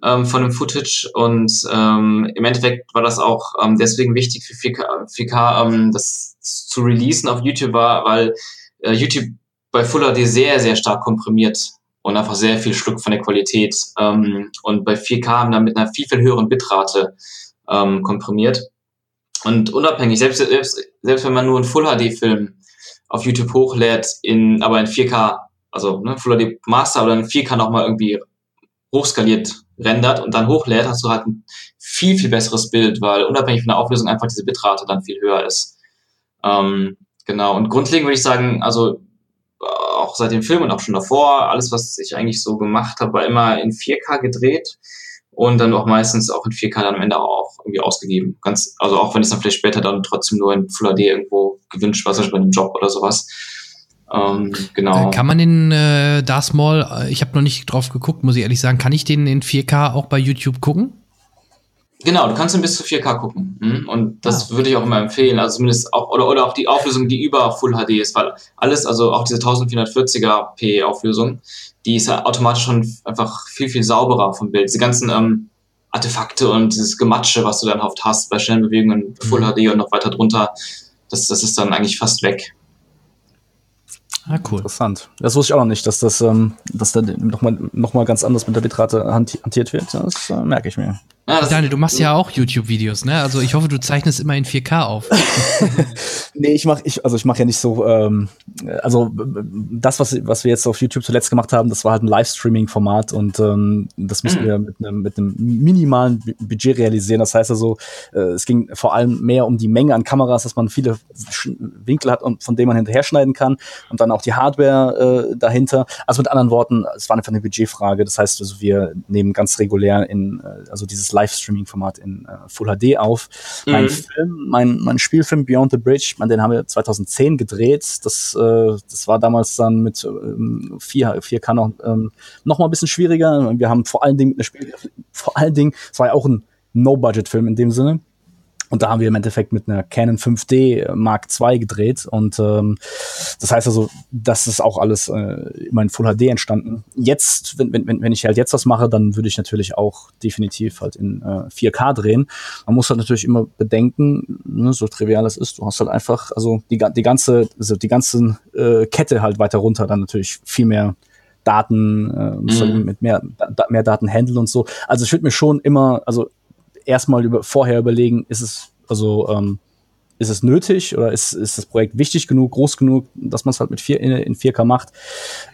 ähm, von dem Footage und ähm, im Endeffekt war das auch ähm, deswegen wichtig für 4K, 4K ähm, das zu releasen auf YouTube war, weil äh, YouTube bei Full HD sehr, sehr stark komprimiert und einfach sehr viel Schluck von der Qualität. Ähm, und bei 4K haben dann mit einer viel, viel höheren Bitrate ähm, komprimiert. Und unabhängig, selbst, selbst, selbst wenn man nur einen Full-HD-Film auf YouTube hochlädt, in, aber in 4K, also ne, Full HD Master oder in 4K nochmal irgendwie hochskaliert rendert und dann hochlädt, hast du halt ein viel, viel besseres Bild, weil unabhängig von der Auflösung einfach diese Bitrate dann viel höher ist. Ähm, genau. Und grundlegend würde ich sagen, also auch seit dem Film und auch schon davor, alles, was ich eigentlich so gemacht habe, war immer in 4K gedreht und dann auch meistens auch in 4K dann am Ende auch irgendwie ausgegeben. Ganz, also auch wenn es dann vielleicht später dann trotzdem nur in Full HD irgendwo gewünscht war, zum Beispiel bei einem Job oder sowas. Ähm, genau. Äh, kann man den äh, Darth Maul, äh, ich habe noch nicht drauf geguckt, muss ich ehrlich sagen, kann ich den in 4K auch bei YouTube gucken? Genau, du kannst ihn bis zu 4K gucken. Mhm. Und das ah. würde ich auch immer empfehlen. Also zumindest auch, oder, oder auch die Auflösung, die über Full HD ist, weil alles, also auch diese 1440er P Auflösung, die ist ja automatisch schon einfach viel, viel sauberer vom Bild. Diese ganzen ähm, Artefakte und dieses Gematsche, was du dann oft hast bei schnellen Bewegungen, Full mhm. HD und noch weiter drunter, das, das ist dann eigentlich fast weg. Ah, cool. Interessant. Das wusste ich auch noch nicht, dass das, ähm, dass da nochmal noch mal ganz anders mit der Bitrate hantiert wird. Das äh, merke ich mir. Ja, Daniel, du machst ja auch YouTube-Videos, ne? Also ich hoffe, du zeichnest immer in 4K auf. nee, ich mache ich, also ich mache ja nicht so, ähm, also das, was, was wir jetzt auf YouTube zuletzt gemacht haben, das war halt ein Livestreaming-Format und ähm, das müssen mhm. wir mit einem, mit einem minimalen Budget realisieren. Das heißt also, äh, es ging vor allem mehr um die Menge an Kameras, dass man viele Winkel hat, von denen man hinterher schneiden kann und dann auch die Hardware äh, dahinter. Also mit anderen Worten, es war einfach eine Budgetfrage. Das heißt also, wir nehmen ganz regulär in, äh, also dieses Livestreaming-Format in äh, Full HD auf. Mhm. Mein Film, mein, mein Spielfilm Beyond the Bridge, man, den haben wir 2010 gedreht. Das, äh, das war damals dann mit ähm, 4, 4K noch, ähm, noch mal ein bisschen schwieriger. Wir haben vor allen Dingen mit einer Spiel, vor allen Dingen, es war ja auch ein No-Budget-Film in dem Sinne. Und da haben wir im Endeffekt mit einer Canon 5D Mark II gedreht. Und ähm, das heißt also, das ist auch alles äh, immer in Full HD entstanden. Jetzt, wenn, wenn, wenn ich halt jetzt was mache, dann würde ich natürlich auch definitiv halt in äh, 4K drehen. Man muss halt natürlich immer bedenken, ne, so trivial es ist, du hast halt einfach, also die, die ganze, also die ganze äh, Kette halt weiter runter, dann natürlich viel mehr Daten, äh, mhm. mit mehr, da, mehr Daten handeln und so. Also ich würde mir schon immer, also erstmal über, vorher überlegen, ist es, also, ähm, ist es nötig oder ist, ist das Projekt wichtig genug, groß genug, dass man es halt mit vier, in, in 4K macht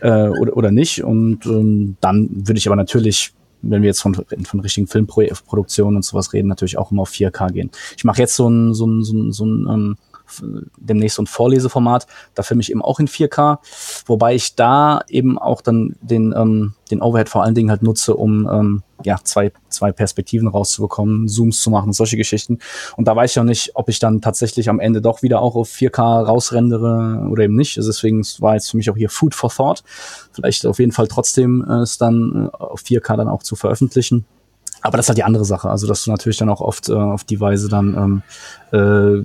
äh, oder, oder nicht. Und ähm, dann würde ich aber natürlich, wenn wir jetzt von, von richtigen Filmproduktionen und sowas reden, natürlich auch immer auf 4K gehen. Ich mache jetzt so ein, so ein, so ein, so ein ähm, demnächst so ein Vorleseformat. Da filme ich eben auch in 4K, wobei ich da eben auch dann den, ähm, den Overhead vor allen Dingen halt nutze, um ähm, ja, zwei, zwei Perspektiven rauszubekommen, Zooms zu machen, solche Geschichten. Und da weiß ich auch nicht, ob ich dann tatsächlich am Ende doch wieder auch auf 4K rausrendere oder eben nicht. Also deswegen war jetzt für mich auch hier Food for Thought. Vielleicht auf jeden Fall trotzdem äh, es dann äh, auf 4K dann auch zu veröffentlichen. Aber das ist halt die andere Sache. Also, dass du natürlich dann auch oft äh, auf die Weise dann, ähm, äh,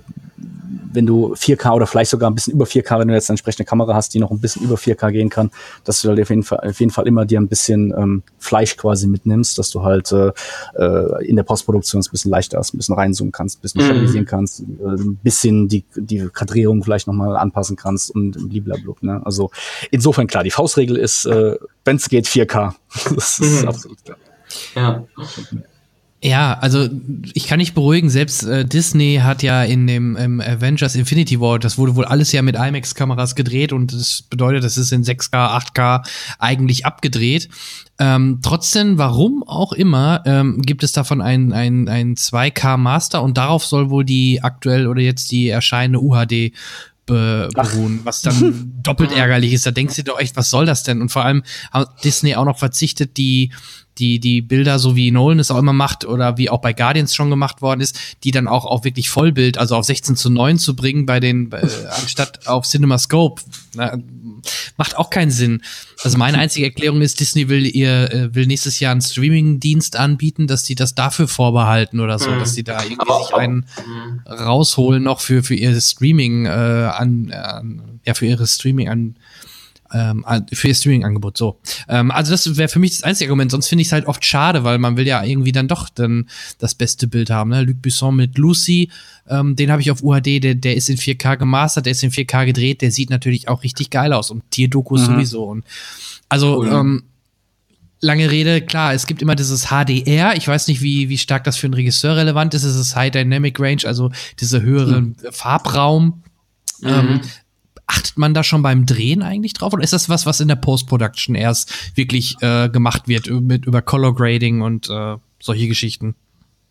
wenn du 4K oder vielleicht sogar ein bisschen über 4K, wenn du jetzt eine entsprechende Kamera hast, die noch ein bisschen über 4K gehen kann, dass du halt auf jeden Fall, auf jeden Fall immer dir ein bisschen ähm, Fleisch quasi mitnimmst, dass du halt äh, äh in der Postproduktion ein bisschen leichter ist, ein bisschen reinzoomen kannst, ein bisschen mhm. stabilisieren kannst, äh, ein bisschen die, die Kadrierung vielleicht nochmal anpassen kannst und blablabla. Ne? Also insofern klar, die Faustregel ist, äh, wenn es geht, 4K. das ist mhm. absolut klar. Ja. Ja, also ich kann nicht beruhigen, selbst äh, Disney hat ja in dem ähm, Avengers Infinity War, das wurde wohl alles ja mit IMAX-Kameras gedreht und das bedeutet, das ist in 6K, 8K eigentlich abgedreht. Ähm, trotzdem, warum auch immer, ähm, gibt es davon ein, ein, ein 2K Master und darauf soll wohl die aktuell oder jetzt die erscheinende UHD beruhen, was dann doppelt ärgerlich ist. Da denkst du doch echt, was soll das denn? Und vor allem hat Disney auch noch verzichtet, die die, die Bilder, so wie Nolan es auch immer macht oder wie auch bei Guardians schon gemacht worden ist, die dann auch auf wirklich Vollbild, also auf 16 zu 9 zu bringen bei den, äh, anstatt auf CinemaScope. Na, macht auch keinen Sinn. Also meine einzige Erklärung ist, Disney will ihr, äh, will nächstes Jahr einen Streaming-Dienst anbieten, dass die das dafür vorbehalten oder so, mhm. dass die da irgendwie aber, sich einen aber, rausholen noch für, für ihr Streaming, äh, an, äh, ja, für ihre Streaming an, ähm, für ihr Streaming-Angebot. So. Ähm, also das wäre für mich das einzige Argument. Sonst finde ich es halt oft schade, weil man will ja irgendwie dann doch dann das beste Bild haben. Ne? Luc Besson mit Lucy, ähm, den habe ich auf UHD, der, der ist in 4K gemastert, der ist in 4K gedreht, der sieht natürlich auch richtig geil aus und Tierdokus mhm. sowieso. Und also cool. ähm, lange Rede, klar, es gibt immer dieses HDR. Ich weiß nicht, wie, wie stark das für einen Regisseur relevant ist. Es ist High Dynamic Range, also dieser höhere mhm. Farbraum. Mhm. Ähm, achtet man da schon beim Drehen eigentlich drauf oder ist das was, was in der Post-Production erst wirklich äh, gemacht wird mit über Color Grading und äh, solche Geschichten?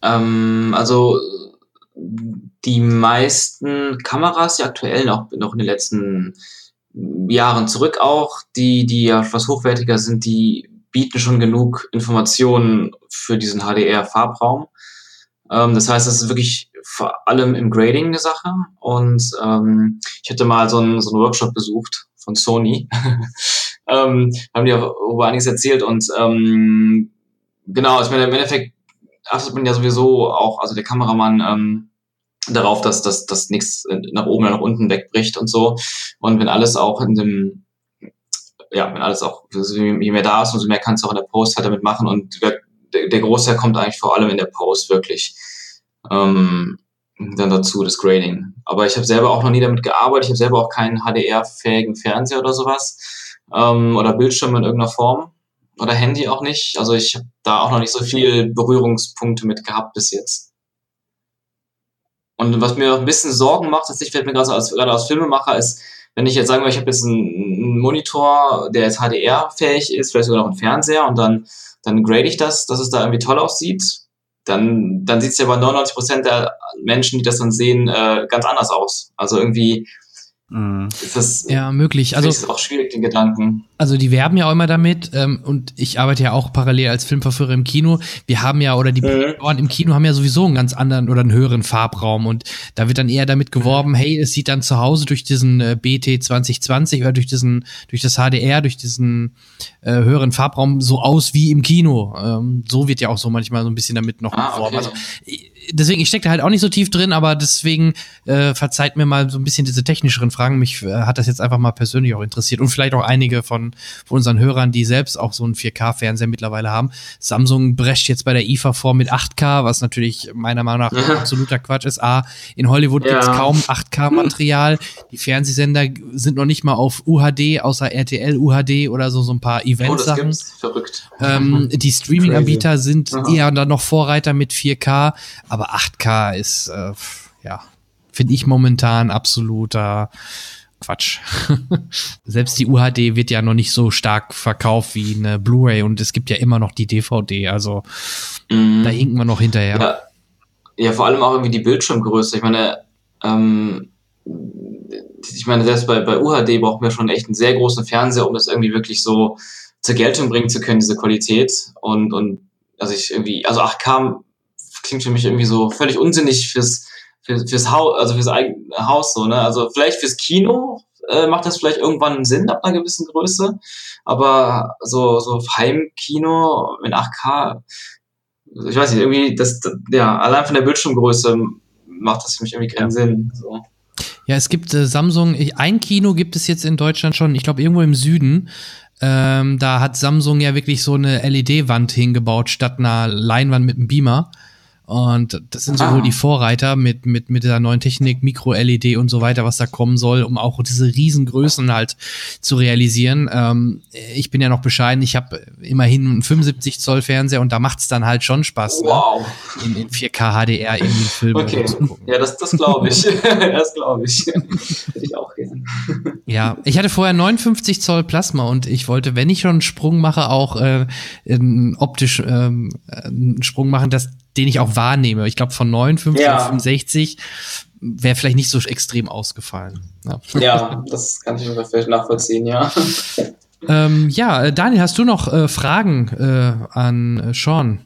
Ähm, also die meisten Kameras, die aktuell noch, noch in den letzten Jahren zurück auch, die, die ja was hochwertiger sind, die bieten schon genug Informationen für diesen HDR-Farbraum. Ähm, das heißt, es ist wirklich vor allem im Grading eine Sache. Und ähm, ich hatte mal so einen, so einen Workshop besucht von Sony. ähm, haben die auch über einiges erzählt und ähm, genau, also ich meine, im Endeffekt achtet man ja sowieso auch, also der Kameramann ähm, darauf, dass, dass, dass nichts nach oben oder nach unten wegbricht und so. Und wenn alles auch in dem, ja, wenn alles auch, je mehr da ist, umso mehr kannst du auch in der Post halt damit machen. Und der, der Großteil kommt eigentlich vor allem in der Post wirklich ähm, dann dazu, das Grading. Aber ich habe selber auch noch nie damit gearbeitet. Ich habe selber auch keinen HDR-fähigen Fernseher oder sowas ähm, oder Bildschirm in irgendeiner Form oder Handy auch nicht. Also ich habe da auch noch nicht so viel Berührungspunkte mit gehabt bis jetzt. Und was mir ein bisschen Sorgen macht, das fällt mir gerade als, gerade als Filmemacher, ist, wenn ich jetzt sagen würde, ich habe jetzt einen Monitor, der jetzt HDR-fähig ist, vielleicht sogar noch einen Fernseher und dann, dann grade ich das, dass es da irgendwie toll aussieht, dann, dann sieht es ja bei 99 Prozent der Menschen, die das dann sehen, äh, ganz anders aus. Also irgendwie. Ist das, ja, möglich. Also ist auch schwierig, den Gedanken. Also die werben ja auch immer damit ähm, und ich arbeite ja auch parallel als Filmverführer im Kino. Wir haben ja, oder die mhm. im Kino haben ja sowieso einen ganz anderen oder einen höheren Farbraum und da wird dann eher damit geworben, hey, es sieht dann zu Hause durch diesen äh, BT 2020 oder durch diesen, durch das HDR, durch diesen äh, höheren Farbraum so aus wie im Kino. Ähm, so wird ja auch so manchmal so ein bisschen damit noch ah, beworben. Okay. Also deswegen, ich stecke da halt auch nicht so tief drin, aber deswegen äh, verzeiht mir mal so ein bisschen diese technischeren Fragen. Mich äh, hat das jetzt einfach mal persönlich auch interessiert und vielleicht auch einige von, von unseren Hörern, die selbst auch so einen 4K-Fernseher mittlerweile haben. Samsung brescht jetzt bei der IFA vor mit 8K, was natürlich meiner Meinung nach ja. absoluter Quatsch ist. A, in Hollywood ja. gibt's kaum 8K-Material. Die Fernsehsender sind noch nicht mal auf UHD, außer RTL UHD oder so, so ein paar Event-Sachen. Oh, Verrückt. Ähm, die Streaming-Anbieter sind Aha. eher dann noch Vorreiter mit 4K, aber 8K ist, äh, ja, finde ich momentan absoluter Quatsch. Selbst die UHD wird ja noch nicht so stark verkauft wie eine Blu-ray und es gibt ja immer noch die DVD, also mm. da hinken wir noch hinterher. Ja. ja, vor allem auch irgendwie die Bildschirmgröße. Ich meine, ähm, ich meine, selbst bei, bei UHD brauchen wir schon echt einen sehr großen Fernseher, um das irgendwie wirklich so zur Geltung bringen zu können, diese Qualität. Und, und also ich irgendwie, also 8K klingt für mich irgendwie so völlig unsinnig fürs, fürs, fürs Haus, also fürs eigene Haus so, ne? Also vielleicht fürs Kino äh, macht das vielleicht irgendwann Sinn ab einer gewissen Größe, aber so, so Heimkino in 8K, ich weiß nicht, irgendwie, das, ja, allein von der Bildschirmgröße macht das für mich irgendwie keinen. Sinn. So. Ja, es gibt äh, Samsung, ein Kino gibt es jetzt in Deutschland schon, ich glaube irgendwo im Süden. Ähm, da hat Samsung ja wirklich so eine LED-Wand hingebaut statt einer Leinwand mit einem Beamer. Und das sind sowohl ah. die Vorreiter mit, mit, mit der neuen Technik, Mikro-LED und so weiter, was da kommen soll, um auch diese Riesengrößen halt zu realisieren. Ähm, ich bin ja noch bescheiden, ich habe immerhin einen 75 Zoll Fernseher und da macht's dann halt schon Spaß, ne? wow. ne? in, in 4K HDR irgendwie Film okay. zu gucken. Ja, das, das glaube ich. das glaube ich. Hätte ich auch gern. Ja, ich hatte vorher 59 Zoll Plasma und ich wollte, wenn ich schon einen Sprung mache, auch äh, optisch ähm, einen Sprung machen, dass den ich auch wahrnehme. Ich glaube, von 59 ja. auf 65 wäre vielleicht nicht so extrem ausgefallen. Ja, ja das kann ich vielleicht nachvollziehen, ja. Ähm, ja, äh, Daniel, hast du noch äh, Fragen äh, an äh, Sean?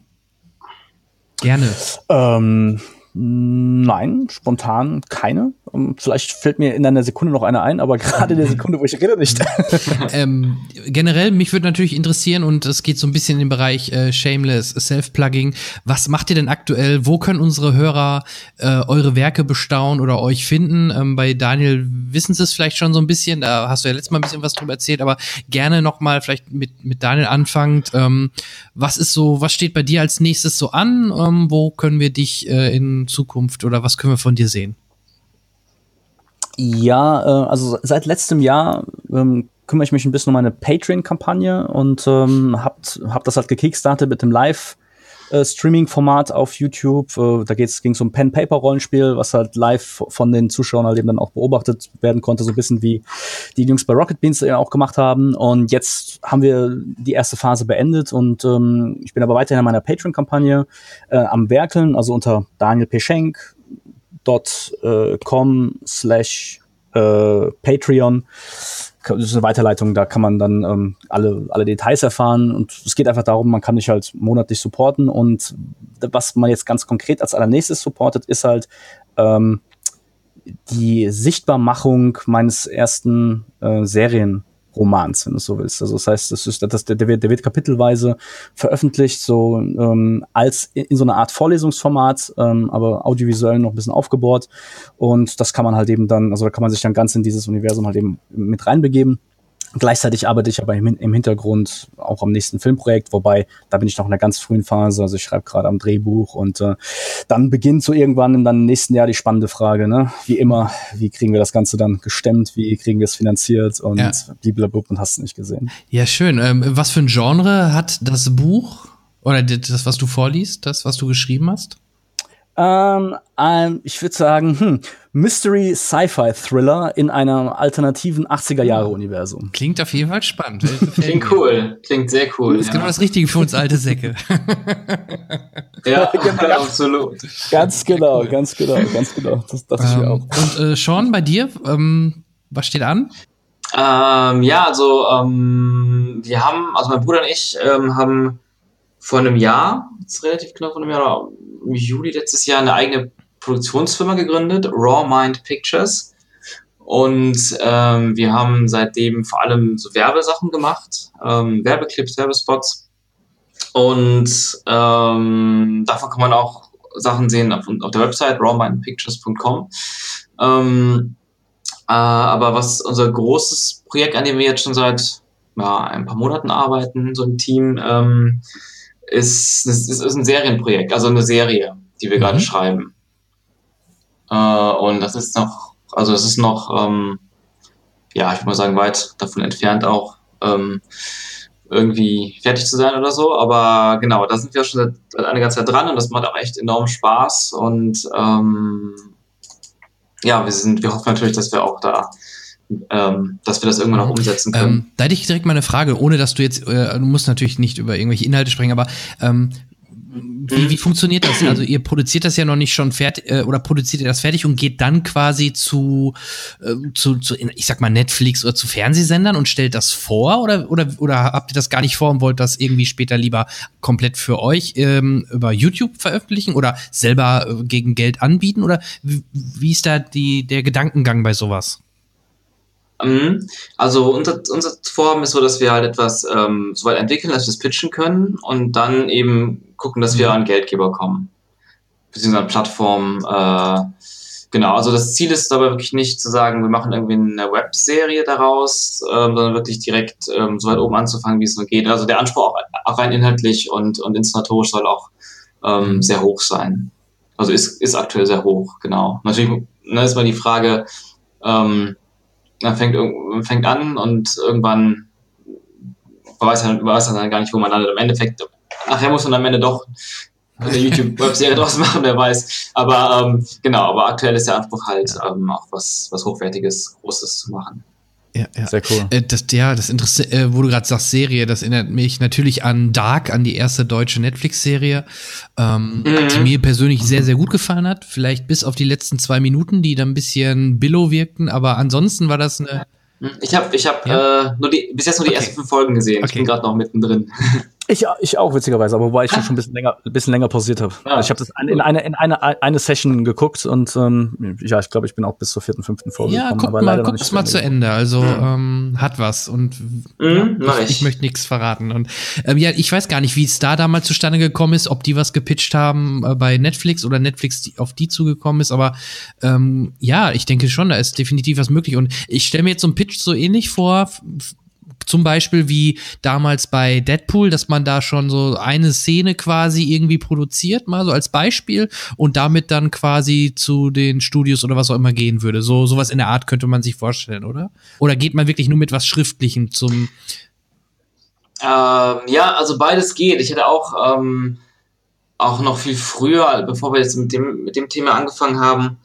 Gerne. Ähm, Nein, spontan keine. Ähm, vielleicht fällt mir in einer Sekunde noch eine ein, aber gerade in der Sekunde, wo ich rede, nicht. ähm, generell, mich würde natürlich interessieren, und es geht so ein bisschen in den Bereich äh, Shameless Self-Plugging. Was macht ihr denn aktuell? Wo können unsere Hörer äh, eure Werke bestaunen oder euch finden? Ähm, bei Daniel wissen sie es vielleicht schon so ein bisschen, da hast du ja letztes Mal ein bisschen was drüber erzählt, aber gerne noch mal vielleicht mit, mit Daniel anfangend. Ähm, was ist so, was steht bei dir als nächstes so an? Ähm, wo können wir dich äh, in Zukunft oder was können wir von dir sehen? Ja, äh, also seit letztem Jahr ähm, kümmere ich mich ein bisschen um meine Patreon-Kampagne und ähm, hab, hab das halt gekickstartet mit dem Live- äh, Streaming-Format auf YouTube. Äh, da ging es um Pen-Paper-Rollenspiel, was halt live von den Zuschauern halt eben dann auch beobachtet werden konnte, so ein bisschen wie die Jungs bei Rocket Beans ja auch gemacht haben. Und jetzt haben wir die erste Phase beendet und ähm, ich bin aber weiterhin in meiner Patreon-Kampagne äh, am Werkeln, also unter Daniel Peschenk.com äh, slash äh, Patreon das ist eine Weiterleitung, da kann man dann ähm, alle, alle Details erfahren. Und es geht einfach darum, man kann mich halt monatlich supporten. Und was man jetzt ganz konkret als allernächstes supportet, ist halt ähm, die Sichtbarmachung meines ersten äh, Serien. Romans, wenn du so willst. Also das heißt, das ist, das, der, der, wird, der wird kapitelweise veröffentlicht, so ähm, als in, in so einer Art Vorlesungsformat, ähm, aber audiovisuell noch ein bisschen aufgebohrt. Und das kann man halt eben dann, also da kann man sich dann ganz in dieses Universum halt eben mit reinbegeben. Gleichzeitig arbeite ich aber im, Hintergrund auch am nächsten Filmprojekt, wobei da bin ich noch in einer ganz frühen Phase. Also ich schreibe gerade am Drehbuch und äh, dann beginnt so irgendwann im dann nächsten Jahr die spannende Frage, ne? Wie immer, wie kriegen wir das Ganze dann gestemmt, wie kriegen wir es finanziert und ja. blablabla und hast du nicht gesehen. Ja, schön. Ähm, was für ein Genre hat das Buch oder das, was du vorliest, das, was du geschrieben hast? Ähm, ähm, ich würde sagen, hm, Mystery Sci-Fi Thriller in einem alternativen 80er Jahre Universum. Klingt auf jeden Fall spannend. Klingt cool. Klingt sehr cool. Das ist ja. genau das Richtige für uns alte Säcke. ja, genau. absolut. Ganz genau, cool. ganz genau, ganz genau. Das dachte ähm, ich mir auch. Und äh, Sean, bei dir, ähm, was steht an? Ähm, ja, also ähm, wir haben, also mein Bruder und ich ähm, haben vor einem Jahr, jetzt relativ genau vor einem Jahr, im Juli letztes Jahr eine eigene Produktionsfirma gegründet, Raw Mind Pictures. Und ähm, wir haben seitdem vor allem so Werbesachen gemacht, ähm, Werbeclips, Werbespots. Und ähm, davon kann man auch Sachen sehen auf, auf der Website rawmindpictures.com. Ähm, äh, aber was unser großes Projekt, an dem wir jetzt schon seit ja, ein paar Monaten arbeiten, so ein Team, ähm, ist, ist, ist ein Serienprojekt, also eine Serie, die wir mhm. gerade schreiben. Äh, und das ist noch, also es ist noch, ähm, ja, ich würde mal sagen, weit davon entfernt auch ähm, irgendwie fertig zu sein oder so. Aber genau, da sind wir schon seit eine ganze Zeit dran und das macht auch echt enorm Spaß. Und ähm, ja, wir sind, wir hoffen natürlich, dass wir auch da ähm, dass wir das irgendwann auch umsetzen können. Ähm, da hätte ich direkt mal eine Frage, ohne dass du jetzt, äh, du musst natürlich nicht über irgendwelche Inhalte sprechen, aber ähm, wie, wie funktioniert das? Also ihr produziert das ja noch nicht schon fertig äh, oder produziert ihr das fertig und geht dann quasi zu, äh, zu, zu, ich sag mal, Netflix oder zu Fernsehsendern und stellt das vor oder, oder, oder habt ihr das gar nicht vor und wollt das irgendwie später lieber komplett für euch ähm, über YouTube veröffentlichen oder selber äh, gegen Geld anbieten? Oder wie, wie ist da die, der Gedankengang bei sowas? Mhm. Also unser, unser Vorhaben ist so, dass wir halt etwas ähm, so weit entwickeln, dass wir es pitchen können und dann eben gucken, dass wir mhm. an Geldgeber kommen. Beziehungsweise an Plattformen. Äh, genau, also das Ziel ist dabei wirklich nicht zu sagen, wir machen irgendwie eine Webserie daraus, ähm, sondern wirklich direkt ähm, so weit oben anzufangen, wie es nur geht. Also der Anspruch auch, auch rein inhaltlich und, und inszenatorisch soll auch ähm, mhm. sehr hoch sein. Also ist, ist aktuell sehr hoch, genau. Natürlich ne, ist mal die Frage, ähm, man fängt, fängt an und irgendwann weiß man, weiß man dann gar nicht, wo man landet. Im Endeffekt, nachher muss man am Ende doch eine YouTube-Webserie draus machen, wer weiß. Aber ähm, genau, aber aktuell ist der Anspruch halt ähm, auch was, was Hochwertiges, Großes zu machen. Ja, ja. Sehr cool. Äh, das, ja, das Interesse, äh, wo du gerade sagst, Serie, das erinnert mich natürlich an Dark, an die erste deutsche Netflix-Serie, ähm, mhm. die mir persönlich sehr, sehr gut gefallen hat. Vielleicht bis auf die letzten zwei Minuten, die dann ein bisschen billow wirkten, aber ansonsten war das eine. Ich habe ich hab, ja? äh, nur die, bis jetzt nur die okay. ersten fünf Folgen gesehen. Okay. Ich bin gerade noch mittendrin. Ich, ich auch, witzigerweise, aber wobei ich schon ein bisschen länger, ein bisschen länger pausiert habe. Also ich habe das in eine, in eine, eine Session geguckt und ähm, ja, ich glaube, ich bin auch bis zur vierten, fünften Folge ja, gekommen. Guck aber mal, guck es mal zu Ende. Also mhm. ähm, hat was und mhm, ja, ich, ich, möchte nichts verraten. Und ähm, ja, ich weiß gar nicht, wie es da damals zustande gekommen ist, ob die was gepitcht haben äh, bei Netflix oder Netflix auf die zugekommen ist. Aber ähm, ja, ich denke schon, da ist definitiv was möglich. Und ich stelle mir jetzt so einen Pitch so ähnlich vor zum Beispiel wie damals bei Deadpool, dass man da schon so eine Szene quasi irgendwie produziert, mal so als Beispiel und damit dann quasi zu den Studios oder was auch immer gehen würde. So sowas in der Art könnte man sich vorstellen, oder? Oder geht man wirklich nur mit was Schriftlichem zum? Ähm, ja, also beides geht. Ich hätte auch ähm, auch noch viel früher, bevor wir jetzt mit dem, mit dem Thema angefangen haben.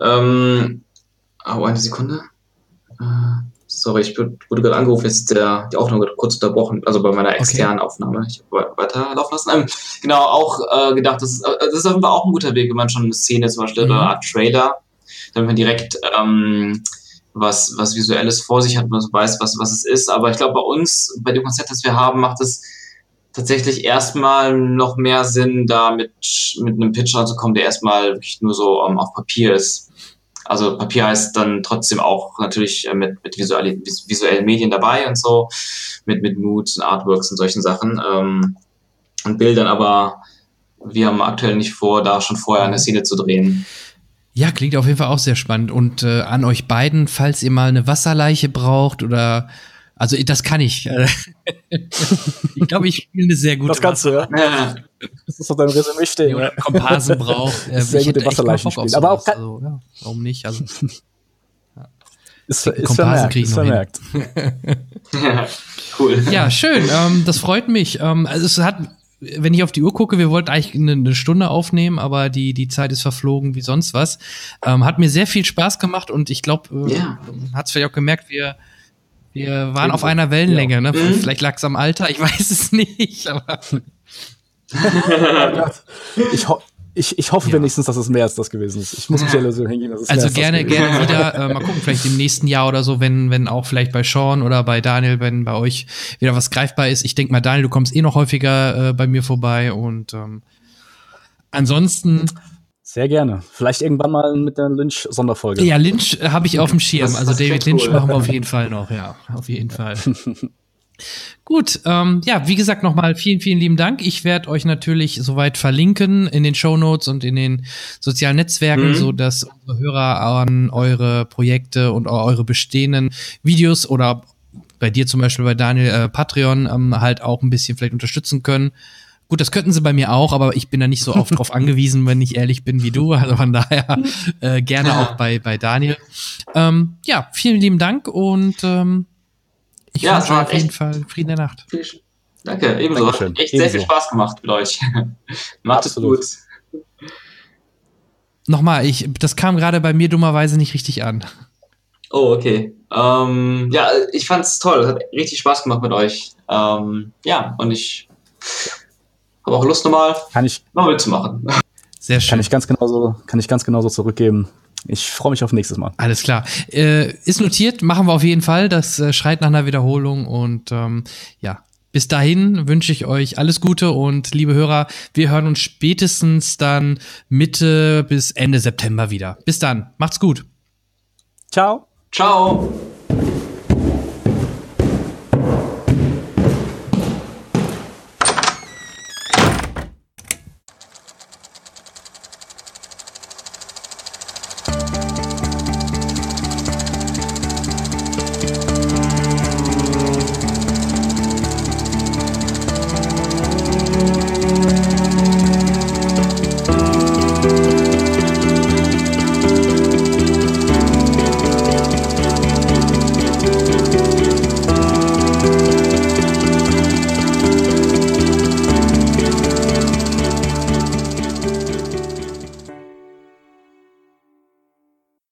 Ähm, oh, eine Sekunde. Äh, sorry, ich wurde gerade angerufen, jetzt ist der, die Aufnahme kurz unterbrochen, also bei meiner externen okay. Aufnahme. Ich habe weiterlaufen lassen. Ähm, genau, auch äh, gedacht, das ist, äh, das ist auf jeden Fall auch ein guter Weg, wenn man schon eine Szene zum Beispiel mhm. oder eine Art Trailer, damit man direkt ähm, was, was Visuelles vor sich hat, man weiß, was, was es ist. Aber ich glaube, bei uns, bei dem Konzept, das wir haben, macht es tatsächlich erstmal noch mehr Sinn, da mit, mit einem Pitch ranzukommen, der erstmal wirklich nur so um, ähm, auf Papier ist. Also Papier heißt dann trotzdem auch natürlich äh, mit, mit visuelle, visuellen Medien dabei und so, mit, mit Moods und Artworks und solchen Sachen. Ähm, und Bildern, aber wir haben aktuell nicht vor, da schon vorher eine Szene zu drehen. Ja, klingt auf jeden Fall auch sehr spannend. Und äh, an euch beiden, falls ihr mal eine Wasserleiche braucht oder also das kann ich. ich glaube, ich spiele eine sehr gute. Das kannst du, ja. Das ist auf deinem Resümee stehen. Oder Komparsen braucht. Äh, sehr gute Wasserleichen spielen. Aber auch also, ja, warum nicht? Also ja. ist, ist vermerkt. Ist vermerkt. cool. Ja, schön. Ähm, das freut mich. Ähm, also es hat wenn ich auf die Uhr gucke, wir wollten eigentlich eine, eine Stunde aufnehmen, aber die, die Zeit ist verflogen wie sonst was. Ähm, hat mir sehr viel Spaß gemacht und ich glaube, äh, ja. hat es vielleicht auch gemerkt, wir, wir waren auf einer Wellenlänge. Ja. Ne? Mhm. Vielleicht lag es am Alter, ich weiß es nicht. Aber ich, ho ich, ich hoffe ja. wenigstens, dass es mehr als das gewesen ist. Ich muss mich ja so hingehen, dass es Also gerne, gerne wieder. Äh, mal gucken, vielleicht im nächsten Jahr oder so, wenn, wenn auch vielleicht bei Sean oder bei Daniel, wenn bei euch wieder was greifbar ist. Ich denke mal, Daniel, du kommst eh noch häufiger äh, bei mir vorbei und ähm, ansonsten. Sehr gerne. Vielleicht irgendwann mal mit der Lynch-Sonderfolge. Ja, Lynch habe ich auf dem Schirm. also David Lynch cool. machen wir auf jeden Fall noch, ja. Auf jeden Fall. Gut, ähm, ja, wie gesagt, nochmal vielen, vielen lieben Dank. Ich werde euch natürlich soweit verlinken in den Show Notes und in den sozialen Netzwerken, mhm. so dass unsere Hörer an eure Projekte und eure bestehenden Videos oder bei dir zum Beispiel bei Daniel äh, Patreon ähm, halt auch ein bisschen vielleicht unterstützen können. Gut, das könnten sie bei mir auch, aber ich bin da nicht so oft drauf angewiesen, wenn ich ehrlich bin wie du. Also von daher äh, gerne auch bei, bei Daniel. Ähm, ja, vielen lieben Dank und ähm, ich ja, wünsche auf jeden Fall Frieden der Nacht. Danke, ebenso. Dankeschön. Hat echt ebenso. sehr viel Spaß gemacht mit euch. Macht es gut. Nochmal, ich, das kam gerade bei mir dummerweise nicht richtig an. Oh, okay. Ähm, ja, ich fand's toll. Hat richtig Spaß gemacht mit euch. Ähm, ja, und ich habe auch Lust nochmal, kann ich, noch mitzumachen. Sehr schön. Kann ich ganz genauso, kann ich ganz genauso zurückgeben. Ich freue mich auf nächstes Mal. Alles klar. Äh, ist notiert, machen wir auf jeden Fall. Das äh, schreit nach einer Wiederholung. Und ähm, ja, bis dahin wünsche ich euch alles Gute und liebe Hörer, wir hören uns spätestens dann Mitte bis Ende September wieder. Bis dann. Macht's gut. Ciao. Ciao.